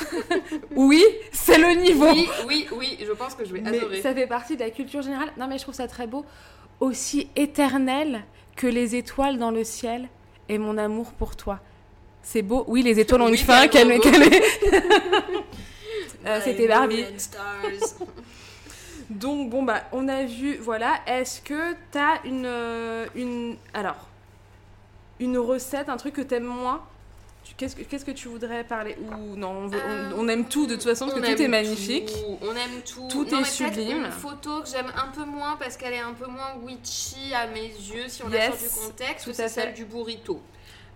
[LAUGHS] oui, c'est le niveau. Oui, oui, oui, je pense que je vais mais adorer. ça fait partie de la culture générale. Non, mais je trouve ça très beau. Aussi éternel que les étoiles dans le ciel et mon amour pour toi. C'est beau. Oui, les étoiles ont une fin. qu'elle est- [LAUGHS] Euh, C'était Barbie. [LAUGHS] Donc bon bah on a vu voilà est-ce que t'as une euh, une alors une recette un truc que t'aimes moins? Tu- qu'est-ce que qu'est-ce que tu voudrais parler? Ou non on, veut- on- on aime tout de toute façon parce que tout est magnifique tout, On aime tout. Tout Non, est sublime. Une photo que j'aime un peu moins parce qu'elle est un peu moins witchy à mes yeux si on Yes, la sort du contexte. C'est celle du burrito.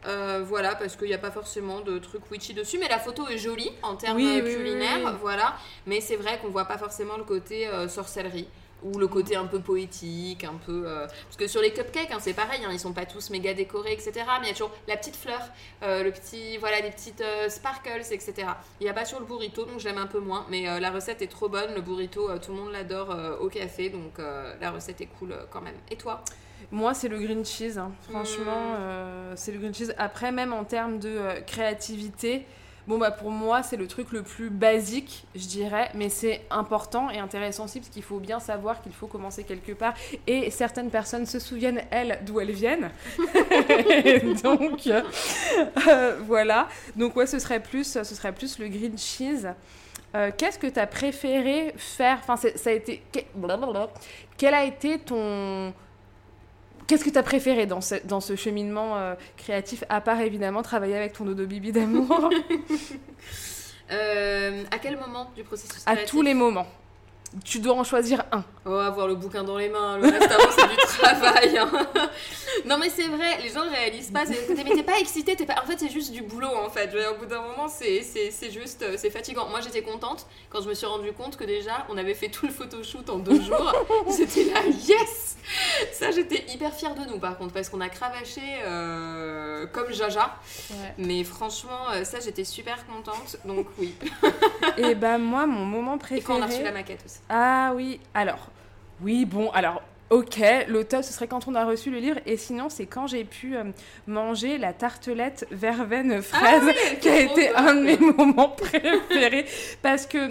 Euh, voilà, parce qu'il n'y a pas forcément de trucs witchy dessus, mais la photo est jolie en termes Oui, oui, oui, culinaires, voilà. Mais c'est vrai qu'on voit pas forcément le côté euh, sorcellerie. ou le côté un peu poétique, un peu. euh, Parce que sur les cupcakes, hein, c'est pareil, hein, ils sont pas tous méga décorés, etc. Mais il y a toujours la petite fleur, le petit, voilà, des petites sparkles, etc. Il n'y a pas sur le burrito, donc j'aime un peu moins. Mais la recette est trop bonne. Le burrito, tout le monde l'adore au café, donc la recette est cool quand même. Et toi? Moi, c'est le green cheese. hein. Franchement, Mm. euh, c'est le green cheese. Après, même en termes de euh, créativité, bon, bah, pour moi, c'est le truc le plus basique, je dirais. Mais c'est important et intéressant aussi parce qu'il faut bien savoir qu'il faut commencer quelque part. Et certaines personnes se souviennent, elles, d'où elles viennent. [LAUGHS] Donc, euh, voilà. Donc, ouais, ce serait plus, ce serait plus le green cheese. Euh, Qu'est-ce que tu as préféré faire? Enfin, ça a été. Quel a été ton. Qu'est-ce que tu as préféré dans ce, dans ce cheminement euh, créatif, à part évidemment travailler avec ton dodo bibi d'amour? [LAUGHS] Euh, À quel moment du processus À créatif? tous les moments. Tu dois en choisir un. Oh, avoir le bouquin dans les mains, le reste avant c'est du travail. hein. [LAUGHS] non mais c'est vrai, les gens ne réalisent pas. Mais t'es pas excité, t'es pas... en fait c'est juste du boulot en fait. Au bout d'un moment c'est juste, euh, c'est fatigant. Moi j'étais contente quand je me suis rendu compte que déjà on avait fait tout le photoshoot en deux jours. [LAUGHS] C'était là, yes Ça j'étais hyper fière de nous par contre parce qu'on a cravaché euh, comme Jaja. Mais franchement euh, ça j'étais super contente. Donc oui. [LAUGHS] Et bah moi, mon moment Et quand on a reçu préféré... la maquette aussi. Ah oui, alors. Oui, bon, alors. Ok, le top ce serait quand on a reçu le livre et sinon c'est quand j'ai pu euh, manger la tartelette verveine fraise qui a été un de mes moments préférés parce que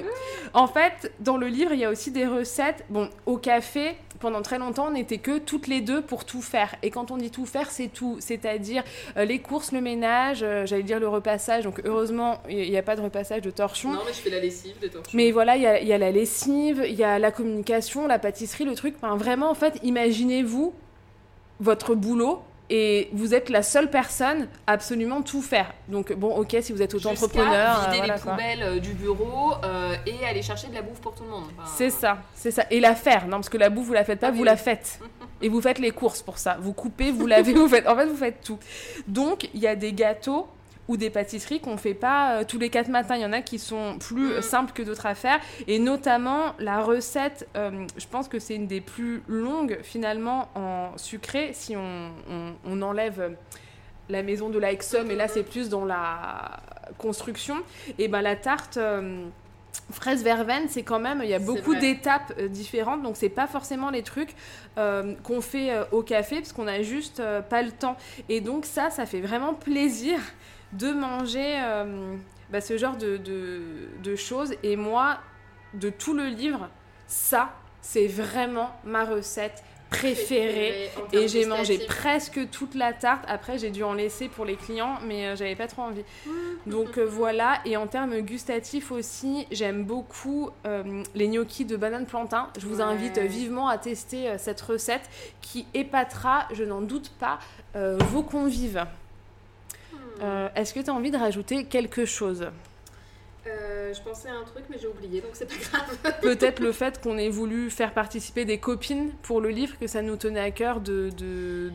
en fait dans le livre il y a aussi des recettes bon au café pendant très longtemps on n'était que toutes les deux pour tout faire et quand on dit tout faire c'est tout c'est-à-dire euh, les courses le ménage euh, j'allais dire le repassage donc heureusement il n'y a pas de repassage de torchon Non mais je fais la lessive de torchon. mais voilà, il y a, il y a la lessive, il y a la communication, la pâtisserie, le truc. Enfin, vraiment, en fait, imaginez-vous votre boulot et vous êtes la seule personne à absolument tout faire. Donc, bon, ok, si vous êtes auto-entrepreneur. Euh, vider voilà, les quoi. poubelles euh, du bureau euh, et aller chercher de la bouffe pour tout le monde. Enfin, C'est ça, c'est ça. Et la faire, non, parce que la bouffe, vous la faites pas, Ah vous oui. la faites. [LAUGHS] Et vous faites les courses pour ça. Vous coupez, vous lavez, vous faites. En fait, vous faites tout. Donc, il y a des gâteaux ou des pâtisseries qu'on fait pas euh, tous les quatre matins. Il y en a qui sont plus Mm. simples que d'autres à faire. Et notamment, la recette, euh, je pense que c'est une des plus longues finalement en sucré, si on, on- on enlève. euh, la maison de la Exum, et là c'est plus dans la construction, et ben la tarte euh, fraise verveine, c'est quand même, il y a beaucoup d'étapes euh, différentes, donc c'est pas forcément les trucs euh, qu'on fait euh, au café, parce qu'on a juste pas le temps. Et donc ça, ça fait vraiment plaisir de manger euh, bah, ce genre de, de, de choses. Et moi, de tout le livre, ça, c'est vraiment ma recette préférée. Et j'ai mangé presque toute la tarte. Après, j'ai dû en laisser pour les clients, mais euh, j'avais pas trop envie. Donc euh, voilà. Et en termes gustatifs aussi, j'aime beaucoup euh, les gnocchis de banane plantain. Je vous Ouais. invite vivement à tester cette recette qui épatera, je n'en doute pas, vos convives. Euh, Est-ce que tu as envie de rajouter quelque chose? Euh, je pensais à un truc mais j'ai oublié donc c'est pas grave. [LAUGHS] Peut-être le fait qu'on ait voulu faire participer des copines pour le livre, que ça nous tenait à cœur de, de,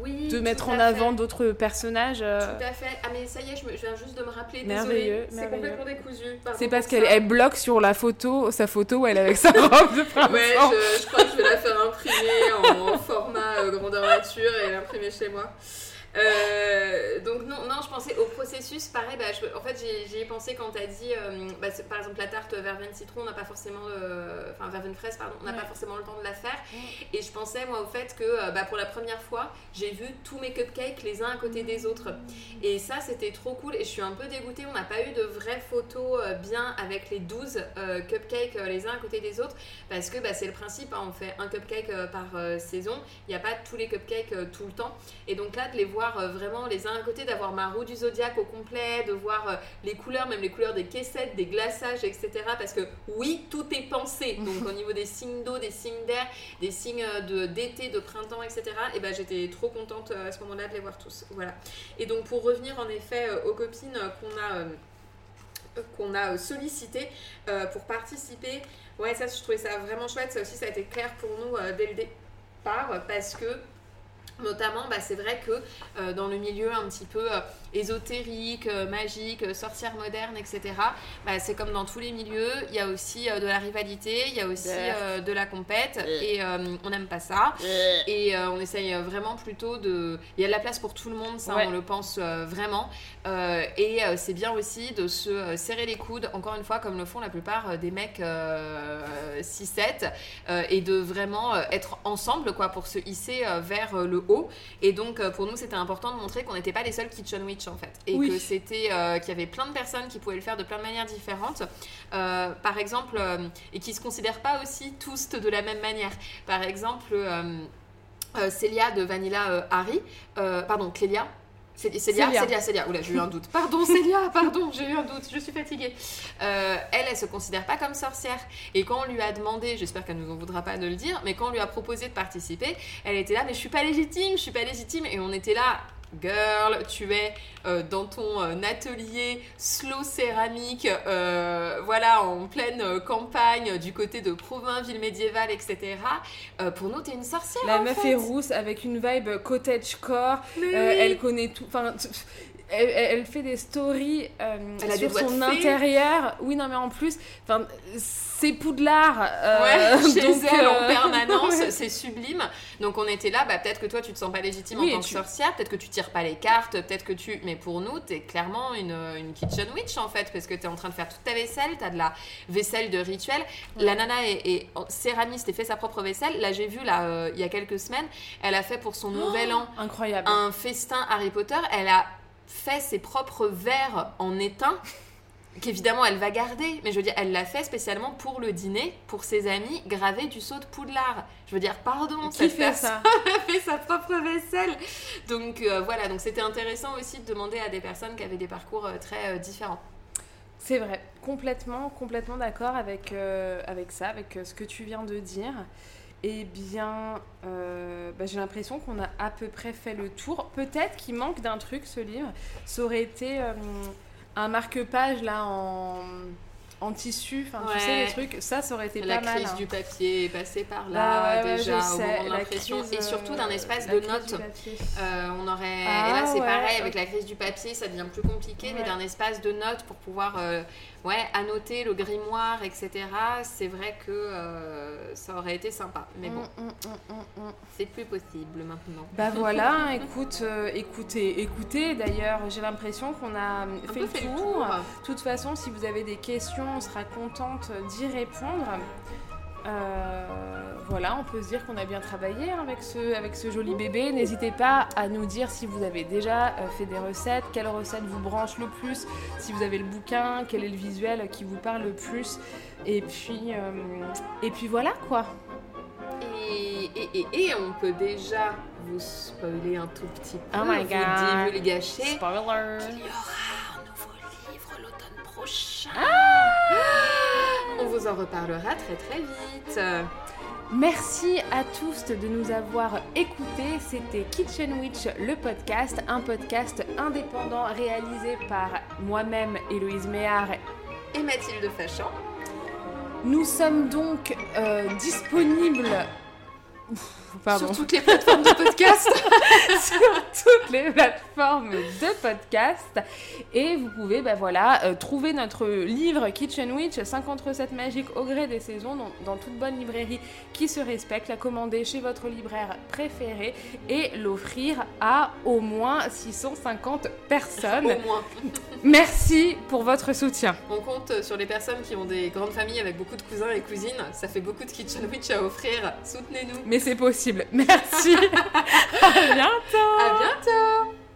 Oui. de mettre en avant d'autres personnages. euh, Tout à fait. Ah mais ça y est, je, me- je viens juste de me rappeler. Merveilleux, c'est complètement décousu. C'est parce qu'elle elle bloque sur la photo, sa photo où elle est avec sa [LAUGHS] robe de printemps. Ouais, je, je crois que je vais la faire imprimer en format euh, grandeur nature et l'imprimer chez moi. Euh, donc non, non, je pensais au processus, pareil, bah, je- en fait j'ai- j'y ai pensé quand t'as dit, euh, bah, par exemple la tarte verveine citron, on n'a pas forcément, euh, enfin verveine fraise pardon, on n'a Ouais. pas forcément le temps de la faire. Et je pensais moi au fait que bah, pour la première fois, j'ai vu tous mes cupcakes les uns à côté des autres. Et ça c'était trop cool et je suis un peu dégoûtée, on n'a pas eu de vraies photos euh, bien avec les 12 euh, cupcakes les uns à côté des autres parce que bah, c'est le principe, hein, on fait un cupcake par saison, il n'y a pas tous les cupcakes tout le temps. Et donc là, de les voir euh, vraiment les uns à côté, d'avoir ma roue du zodiaque au complet, de voir euh, les couleurs, même les couleurs des caissettes, des glaçages, etc. Parce que oui, tout est pensé. [LAUGHS] Donc au niveau des signes d'eau, des signes d'air, des signes euh, de d'été, de printemps, etc. Et ben j'étais trop contente à ce moment-là de les voir tous. Voilà. Et donc pour revenir en effet aux copines qu'on a. qu'on a sollicité euh, pour participer. Ouais, ça, je trouvais ça vraiment chouette. Ça aussi, ça a été clair pour nous euh, dès le départ parce que Notamment, bah, c'est vrai que euh, dans le milieu un petit peu euh, ésotérique, euh, magique, euh, sorcière moderne, etc., bah, c'est comme dans tous les milieux, il y a aussi euh, de la rivalité, il y a aussi euh, de la compète, et euh, on n'aime pas ça. Et on essaye vraiment plutôt de... Il y a de la place pour tout le monde, ça Ouais. on le pense vraiment. Et c'est bien aussi de se serrer les coudes, encore une fois, comme le font la plupart des mecs euh, 6-7, euh, et de vraiment être ensemble quoi, pour se hisser vers le haut. Et donc pour nous c'était important de montrer qu'on n'était pas les seuls Kitchen En fait. Et Oui. que c'était euh, qu'il y avait plein de personnes qui pouvaient le faire de plein de manières différentes. Euh, par exemple, euh, et qui se considèrent pas aussi tous de la même manière. Par exemple, Célia de Vanilla Harry, pardon, Clélia. Cé- Célia, Célia. Célia, Célia, Oula, j'ai eu un doute. Pardon, Célia, pardon, j'ai eu un doute, je suis fatiguée. Euh, elle, elle se considère pas comme sorcière. Et quand on lui a demandé, j'espère qu'elle nous en voudra pas de le dire, mais quand on lui a proposé de participer, elle était là, mais je suis pas légitime, je suis pas légitime. Et on était là, girl, tu es euh, dans ton euh, atelier slow céramique, euh, voilà, en pleine campagne du côté de Provins, ville médiévale, etc. Pour nous, t'es une sorcière. La en meuf fait. est rousse avec une vibe cottagecore. Oui. Elle connaît tout. Enfin, elle, fait des stories euh, Elle sur son intérieur. Oui, non, mais en plus, c'est Poudlard. euh, Ouais, [LAUGHS] chez donc, elle en euh, permanence, ouais. [LAUGHS] c'est sublime. Donc on était là, bah, peut-être que toi tu te sens pas légitime Oui, en tant que sorcière, peut-être que tu tires pas les cartes, peut-être que tu. Mais pour nous, t'es clairement une, une kitchen witch en fait, parce que t'es en train de faire toute ta vaisselle, t'as de la vaisselle de rituel. La nana est, est céramiste et fait sa propre vaisselle. Là, j'ai vu là euh, il y a quelques semaines, elle a fait pour son nouvel an Incroyable. un festin Harry Potter. Elle a fait ses propres verres en étain qu'évidemment elle va garder, mais je veux dire, elle l'a fait spécialement pour le dîner, pour ses amis, gravé du saut de Poudlard. Je veux dire, pardon, Qui cette fait personne [LAUGHS] ça fait sa propre vaisselle. Donc euh, voilà, donc c'était intéressant aussi de demander à des personnes qui avaient des parcours euh, très euh, différents. C'est vrai, complètement, complètement d'accord avec, avec ça, avec ce que tu viens de dire. Eh bien, euh, bah, j'ai l'impression qu'on a à peu près fait le tour. Peut-être qu'il manque d'un truc, ce livre. Ça aurait été euh, un marque-page là en, en tissu, enfin tu Ouais. sais, les trucs. Ça, ça aurait été la pas mal. crise hein. du papier est passée par Bah là ouais, ouais, déjà je au la l'impression et surtout d'un euh, espace la de notes. Euh, on aurait Ah, et là c'est pareil avec la crise du papier ça devient plus compliqué mais d'un espace de notes pour pouvoir ouais annoter le grimoire etc c'est vrai que euh, ça aurait été sympa mais bon Mm, mm, mm, mm, mm. c'est plus possible maintenant Bah [LAUGHS] voilà, écoute, euh, écoutez, écoutez. D'ailleurs, j'ai l'impression qu'on a un fait, le, fait tour. le tour De toute façon, si vous avez des questions, on sera contente d'y répondre. Euh, voilà, on peut se dire qu'on a bien travaillé hein, avec ce, avec ce joli bébé. N'hésitez pas à nous dire si vous avez déjà euh, fait des recettes, quelle recette vous branche le plus, si vous avez le bouquin, quel est le visuel qui vous parle le plus. Et puis, euh, et puis voilà quoi. et, et, et, et on peut déjà vous spoiler un tout petit peu Oh my vous God. divulgacher Spoiler. Il y aura un nouveau livre l'automne prochain. Ah vous en reparlera très très vite. Merci à tous de nous avoir écoutés. C'était Kitchen Witch, le podcast, un podcast indépendant réalisé par moi-même, Héloïse Méard. Et Mathilde Fachan. Nous sommes donc euh, disponibles. Pardon. Sur toutes les plateformes de podcast. [LAUGHS] sur toutes les plateformes de podcast. Et vous pouvez bah voilà, euh, trouver notre livre Kitchen Witch, 50 recettes magiques au gré des saisons, dans, dans toute bonne librairie qui se respecte, la commander chez votre libraire préféré et l'offrir à au moins 650 personnes. [LAUGHS] Au moins. Merci pour votre soutien. On compte sur les personnes qui ont des grandes familles avec beaucoup de cousins et cousines. Ça fait beaucoup de Kitchen Witch à offrir. Soutenez-nous. Mais c'est possible. Merci. [LAUGHS] à bientôt. À bientôt